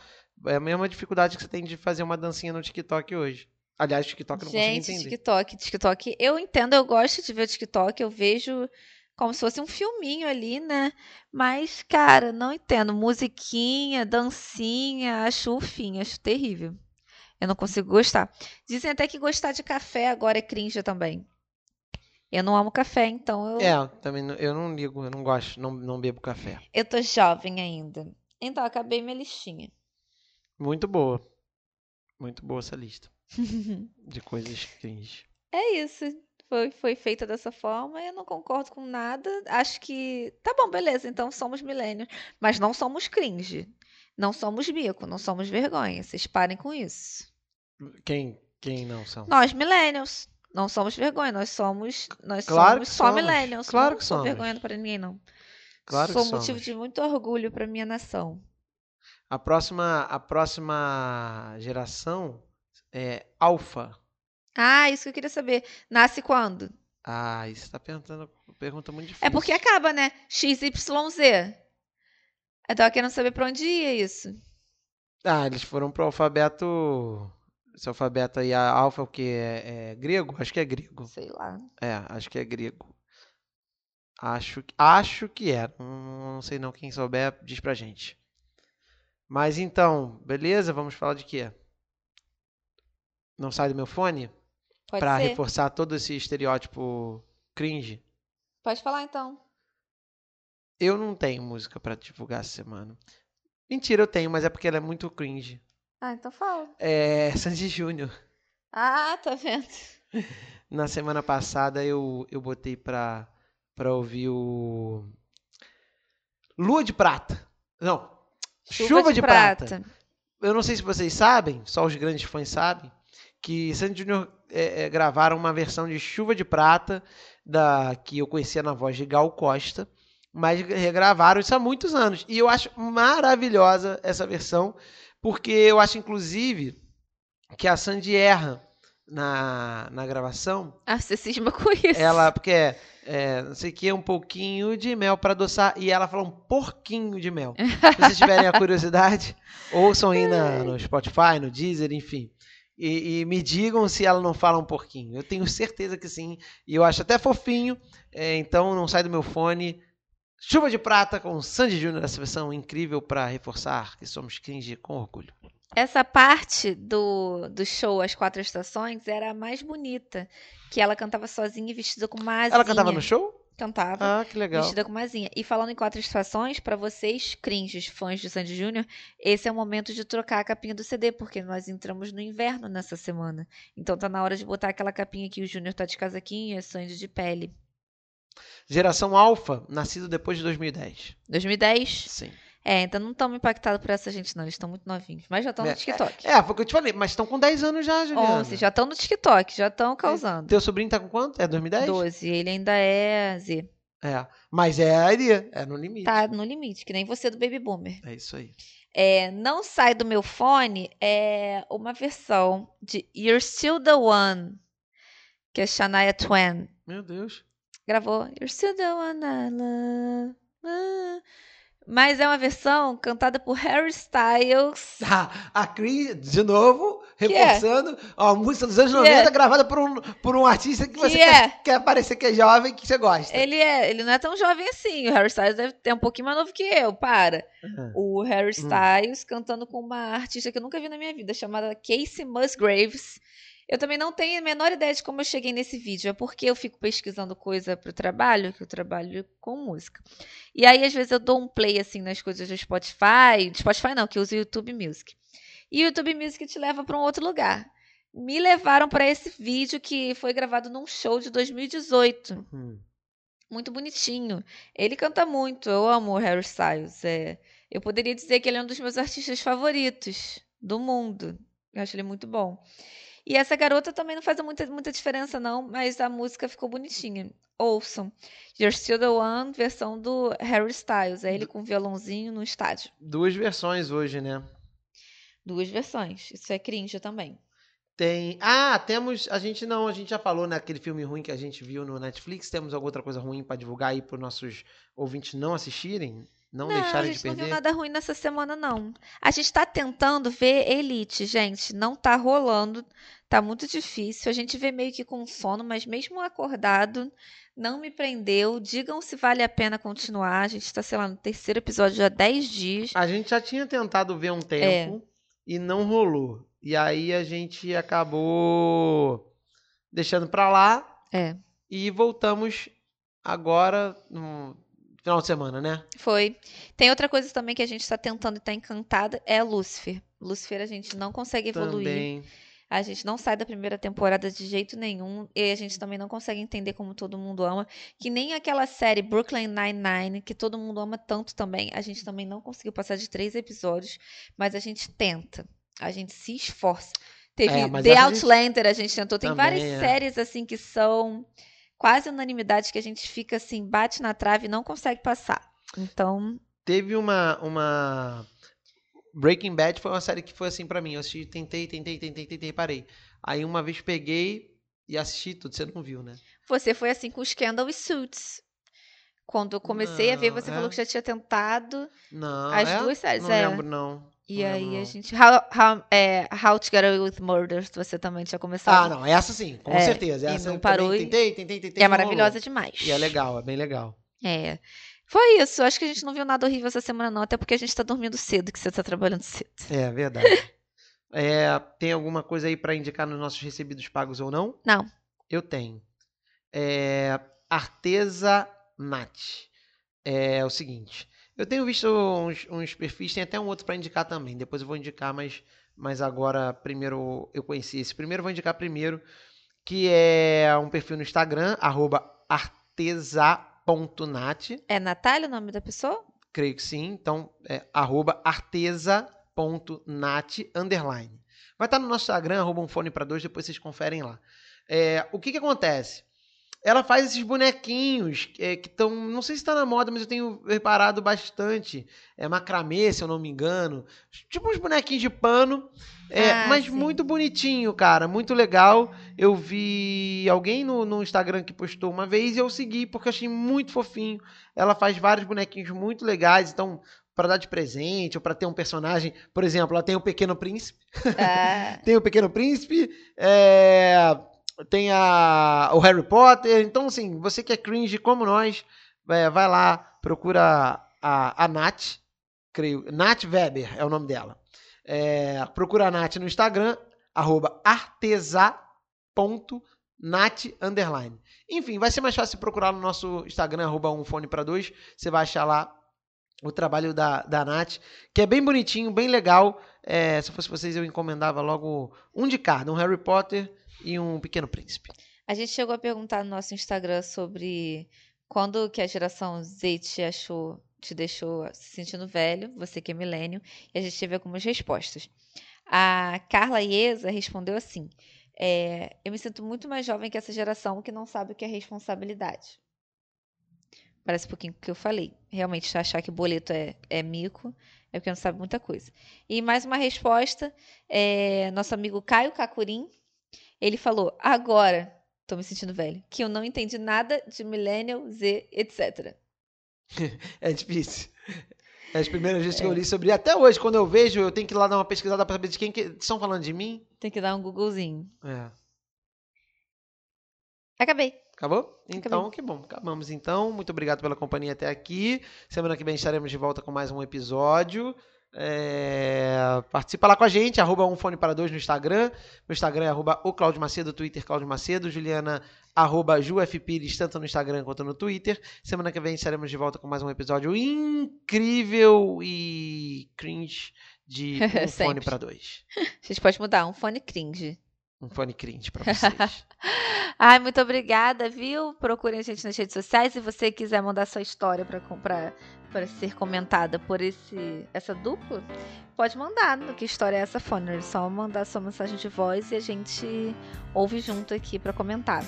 Speaker 2: é a mesma dificuldade que você tem de fazer uma dancinha no TikTok hoje. Aliás, TikTok eu não
Speaker 1: Gente,
Speaker 2: consigo entender.
Speaker 1: TikTok, TikTok, eu entendo, eu gosto de ver o TikTok, eu vejo como se fosse um filminho ali, né? Mas, cara, não entendo. Musiquinha, dancinha, acho ufinho, acho terrível. Eu não consigo gostar. Dizem até que gostar de café agora é cringe também. Eu não amo café, então eu,
Speaker 2: É, também não- eu não ligo, eu não gosto, não, não bebo café.
Speaker 1: eu tô jovem ainda. Então, acabei minha listinha.
Speaker 2: Muito boa. Muito boa essa lista de coisas cringe.
Speaker 1: É isso. Foi, foi feita dessa forma. Eu não concordo com nada. Acho que. Tá bom, beleza. Então somos milênios. Mas não somos cringe. Não somos bico. Não somos vergonha. Vocês parem com isso.
Speaker 2: Quem, quem não são?
Speaker 1: Nós, millennials. Não somos vergonha. Nós somos. Nós
Speaker 2: Claro
Speaker 1: somos só
Speaker 2: somos.
Speaker 1: millennials.
Speaker 2: Claro
Speaker 1: não
Speaker 2: que somos.
Speaker 1: vergonha pra ninguém, não.
Speaker 2: Claro
Speaker 1: sou
Speaker 2: que
Speaker 1: motivo
Speaker 2: somos.
Speaker 1: de muito orgulho pra minha nação.
Speaker 2: A próxima, a próxima geração é alfa.
Speaker 1: Ah, isso que eu queria saber. Nasce quando?
Speaker 2: Ah, isso você tá perguntando, pergunta muito difícil.
Speaker 1: É porque acaba, né? XYZ. Eu tava querendo saber pra onde ia isso.
Speaker 2: Ah, eles foram pro alfabeto. Esse alfabeto aí, a alfa, o que? É, é grego? Acho que é grego.
Speaker 1: Sei lá.
Speaker 2: É, acho que é grego. Acho, que- acho que é. Não, não sei não. Quem souber, diz pra gente. Mas então, beleza? Vamos falar de quê? Não sai do meu fone?
Speaker 1: Pode
Speaker 2: Pra
Speaker 1: ser?
Speaker 2: reforçar todo esse estereótipo cringe.
Speaker 1: Pode falar então.
Speaker 2: Eu não tenho música pra divulgar essa semana. Mentira, eu tenho, mas é porque ela é muito cringe.
Speaker 1: Ah, então fala.
Speaker 2: É Sandy Júnior.
Speaker 1: Ah, tá vendo?
Speaker 2: Na semana passada eu, eu botei pra, pra ouvir o. Lua de Prata. Não. Chuva, de, prata. Eu não sei se vocês sabem, só os grandes fãs sabem, que Sandy Júnior é, é, gravaram uma versão de Chuva de Prata da que eu conhecia na voz de Gal Costa, mas regravaram isso há muitos anos. E eu acho maravilhosa essa versão, porque eu acho, inclusive, que a Sandy erra na, na gravação.
Speaker 1: Ah, você cisma com isso.
Speaker 2: Ela, porque é, é, não sei o que, um pouquinho de mel para adoçar. E ela fala um porquinho de mel. Se vocês tiverem a curiosidade, ouçam aí na- no Spotify, no Deezer, enfim. E, e me digam se ela não fala um porquinho. Eu tenho certeza que sim. E eu acho até fofinho. É, então não sai do meu fone. Chuva de Prata com Sandy Júnior, essa versão incrível para reforçar que somos cringe com orgulho.
Speaker 1: Essa parte do, do show As Quatro Estações era a mais bonita. Que ela cantava sozinha e vestida com uma asinha.
Speaker 2: Ela cantava no show?
Speaker 1: Cantava.
Speaker 2: Ah, que legal.
Speaker 1: Vestida com uma asinha. E falando em quatro estações, pra vocês, cringes, fãs de Sandy Júnior, esse é o momento de trocar a capinha do CD, porque nós entramos no inverno nessa semana. Então tá na hora de botar aquela capinha que o Júnior tá de casaquinho e a Sandy de pele.
Speaker 2: Geração Alpha, nascido depois de 2010.
Speaker 1: 2010?
Speaker 2: Sim.
Speaker 1: É, então não estamos impactados por essa gente, não. Eles estão muito novinhos. Mas já estão
Speaker 2: É,
Speaker 1: no TikTok.
Speaker 2: É, foi o que eu te falei, mas estão com 10 anos já, Juliana.
Speaker 1: 11, já estão no TikTok, já estão causando.
Speaker 2: Teu sobrinho tá com quanto? É 2010?
Speaker 1: 12, ele ainda é Z.
Speaker 2: É. Mas é ali, é no limite.
Speaker 1: Tá no limite, que nem você do Baby Boomer.
Speaker 2: É isso aí.
Speaker 1: É, não sai do meu fone é uma versão de You're Still the One, que é Shania Twain.
Speaker 2: Meu Deus.
Speaker 1: Gravou You're Still One I love. ah. Mas é uma versão cantada por Harry Styles.
Speaker 2: Ah, a Cris, de novo,
Speaker 1: é?
Speaker 2: reforçando ó, a música dos anos
Speaker 1: Que
Speaker 2: 90
Speaker 1: é?
Speaker 2: gravada por um, por um artista que,
Speaker 1: Que
Speaker 2: você
Speaker 1: é?
Speaker 2: quer, quer parecer que é jovem, que você gosta.
Speaker 1: Ele é, ele não é tão jovem assim. O Harry Styles deve ter um pouquinho mais novo que eu, para.
Speaker 2: Uhum.
Speaker 1: O Harry Styles cantando com uma artista que eu nunca vi na minha vida, chamada Casey Musgraves. Eu também não tenho a menor ideia de como eu cheguei nesse vídeo. É porque eu fico pesquisando coisa pro trabalho, que eu trabalho com música. E aí, às vezes, eu dou um play assim nas coisas do Spotify. Spotify não, que eu uso o YouTube Music. E o YouTube Music te leva para um outro lugar. Me levaram para esse vídeo que foi gravado num show de 2018
Speaker 2: Hum.
Speaker 1: muito bonitinho. Ele canta muito, eu amo o Harry Styles. É, eu poderia dizer que ele é um dos meus artistas favoritos do mundo. Eu acho ele muito bom. E essa garota também não faz muita, muita diferença, não, mas a música ficou bonitinha. Ouçam. You're Still the One, versão do Harry Styles. É ele com violãozinho no estádio.
Speaker 2: Duas versões hoje, né?
Speaker 1: Duas versões. Isso é cringe também.
Speaker 2: Tem. Ah, temos. A gente não, a gente já falou naquele filme ruim que a gente viu no Netflix. Temos alguma outra coisa ruim pra divulgar aí pros nossos ouvintes não assistirem? Não,
Speaker 1: Não, a
Speaker 2: deixarem de
Speaker 1: gente não
Speaker 2: perder?
Speaker 1: viu nada ruim nessa semana, não. A gente tá tentando ver Elite, gente. Não tá rolando. Tá muito difícil. A gente vê meio que com sono, mas mesmo acordado, não me prendeu. Digam se vale a pena continuar. A gente tá, sei lá, no terceiro episódio há 10 dias.
Speaker 2: A gente já tinha tentado ver um tempo e não rolou. E aí a gente acabou deixando pra lá
Speaker 1: É.
Speaker 2: e voltamos agora no final de semana, né?
Speaker 1: Foi. Tem outra coisa também que a gente tá tentando e tá encantada, é Lúcifer. Lúcifer a gente não consegue evoluir.
Speaker 2: Também.
Speaker 1: A gente não sai da primeira temporada de jeito nenhum. E a gente também não consegue entender como todo mundo ama. Que nem aquela série Brooklyn Nine-Nine, que todo mundo ama tanto também. A gente também não conseguiu passar de três episódios. Mas a gente tenta. A gente se esforça. Teve
Speaker 2: É,
Speaker 1: The
Speaker 2: a gente-
Speaker 1: Outlander, a gente tentou. Tem
Speaker 2: Também,
Speaker 1: várias
Speaker 2: é.
Speaker 1: séries, assim, que são quase unanimidade, que a gente fica assim, bate na trave e não consegue passar. Então,
Speaker 2: Teve uma, uma. Breaking Bad foi uma série que foi assim pra mim. Eu assisti, tentei, tentei, tentei, tentei, parei. Aí uma vez peguei e assisti tudo. Você não viu, né?
Speaker 1: você foi assim com Scandal e Suits. Quando eu comecei a ver,
Speaker 2: Não,
Speaker 1: você
Speaker 2: é?
Speaker 1: falou que já tinha tentado.
Speaker 2: Não.
Speaker 1: As
Speaker 2: é?
Speaker 1: duas séries,
Speaker 2: Não
Speaker 1: é.
Speaker 2: lembro, não.
Speaker 1: E
Speaker 2: Não
Speaker 1: aí
Speaker 2: lembro,
Speaker 1: a
Speaker 2: não.
Speaker 1: gente. How, how, é, How to Get Away with Murders, você também tinha
Speaker 2: Ah,
Speaker 1: começado.
Speaker 2: não. Essa sim, com
Speaker 1: É,
Speaker 2: certeza.
Speaker 1: e
Speaker 2: Essa
Speaker 1: não
Speaker 2: eu
Speaker 1: parou e-
Speaker 2: tentei, tentei, tentei.
Speaker 1: é
Speaker 2: não
Speaker 1: maravilhosa
Speaker 2: rolou.
Speaker 1: demais.
Speaker 2: E é legal, é bem legal.
Speaker 1: É. Foi isso. Acho que a gente não viu nada horrível essa semana, não. Até porque a gente tá dormindo cedo, que você tá trabalhando cedo.
Speaker 2: É verdade. É, tem alguma coisa aí pra indicar nos nossos recebidos pagos ou não?
Speaker 1: Não.
Speaker 2: Eu tenho. É, Artesanat. É o seguinte. Eu tenho visto uns, uns perfis, tem até um outro pra indicar também. Depois eu vou indicar, mas, mas agora primeiro eu conheci esse. Primeiro eu vou indicar primeiro, que é um perfil no Instagram, arroba artesa.nat.
Speaker 1: É Natália o nome da pessoa?
Speaker 2: Creio que sim. Então, é arroba artesa.nat underline. Vai estar no nosso Instagram, arroba um fone para dois, depois vocês conferem lá. É, o que que acontece? Ela faz esses bonequinhos é, que estão, não sei se está na moda, mas eu tenho reparado bastante. É macramê, se eu não me engano. Tipo uns bonequinhos de pano, é,
Speaker 1: Ah,
Speaker 2: mas
Speaker 1: sim.
Speaker 2: muito bonitinho, cara, muito legal. Eu vi alguém no, no Instagram que postou uma vez e eu segui porque eu achei muito fofinho. Ela faz vários bonequinhos muito legais, então para dar de presente ou para ter um personagem, por exemplo, ela tem o Pequeno Príncipe,
Speaker 1: Ah,
Speaker 2: tem o Pequeno Príncipe, é, tem a, o Harry Potter. Então, assim, você que é cringe como nós, é, vai lá, procura a, a Nath, creio, Nath Weber é o nome dela. É, procura a Nath no Instagram, arroba artesa.nat underline. Enfim, vai ser mais fácil procurar no nosso Instagram, arroba um fone para dois. Você vai achar lá o trabalho da, da Nath, que é bem bonitinho, bem legal. É, se fosse vocês, eu encomendava logo um de cada, um Harry Potter e um Pequeno Príncipe.
Speaker 1: a gente chegou a perguntar no nosso Instagram sobre quando que a geração Z te achou, te deixou se sentindo velho, você que é milênio, e a gente teve algumas respostas. A Carla Iesa respondeu assim: é, Eu me sinto muito mais jovem que essa geração que não sabe o que é responsabilidade. Parece um pouquinho o que eu falei. Realmente, achar que boleto é, é mico é porque não sabe muita coisa. E mais uma resposta: é, nosso amigo Caio Cacurim, ele falou: Agora, tô me sentindo velho, que eu não entendi nada de Millennial, Z, etc.
Speaker 2: É difícil. É as primeiras vezes que eu li sobre. Até hoje, quando eu vejo, eu tenho que ir lá dar uma pesquisada para saber de quem que estão falando de mim.
Speaker 1: Tem que dar um Googlezinho.
Speaker 2: É.
Speaker 1: Acabei.
Speaker 2: Acabou? Então,
Speaker 1: Acabei.
Speaker 2: que bom. Acabamos então. Muito obrigado pela companhia até aqui. Semana que vem estaremos de volta com mais um episódio. É, Participa lá com a gente, arroba um fone para dois no Instagram. Meu Instagram é arroba o Claudio Macedo, Twitter Claudio Macedo, Juliana arroba JuFPires, tanto no Instagram quanto no Twitter. Semana que vem estaremos de volta com mais um episódio incrível e cringe de um fone para dois.
Speaker 1: A gente pode mudar, um fone cringe.
Speaker 2: Um fone cringe para vocês.
Speaker 1: Ai, muito obrigada, viu? Procurem a gente nas redes sociais. Se você quiser mandar sua história para comprar para ser comentada por esse essa dupla, pode mandar no que história é essa, Foner. É só mandar sua mensagem de voz e a gente ouve junto aqui para comentar.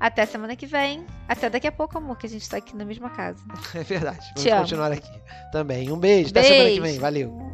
Speaker 1: Até semana que vem. Até daqui a pouco, amor, que a gente está aqui na mesma casa.
Speaker 2: É verdade. Vamos
Speaker 1: Te
Speaker 2: continuar amo. aqui também. Um beijo. beijo. Até semana que vem. Valeu.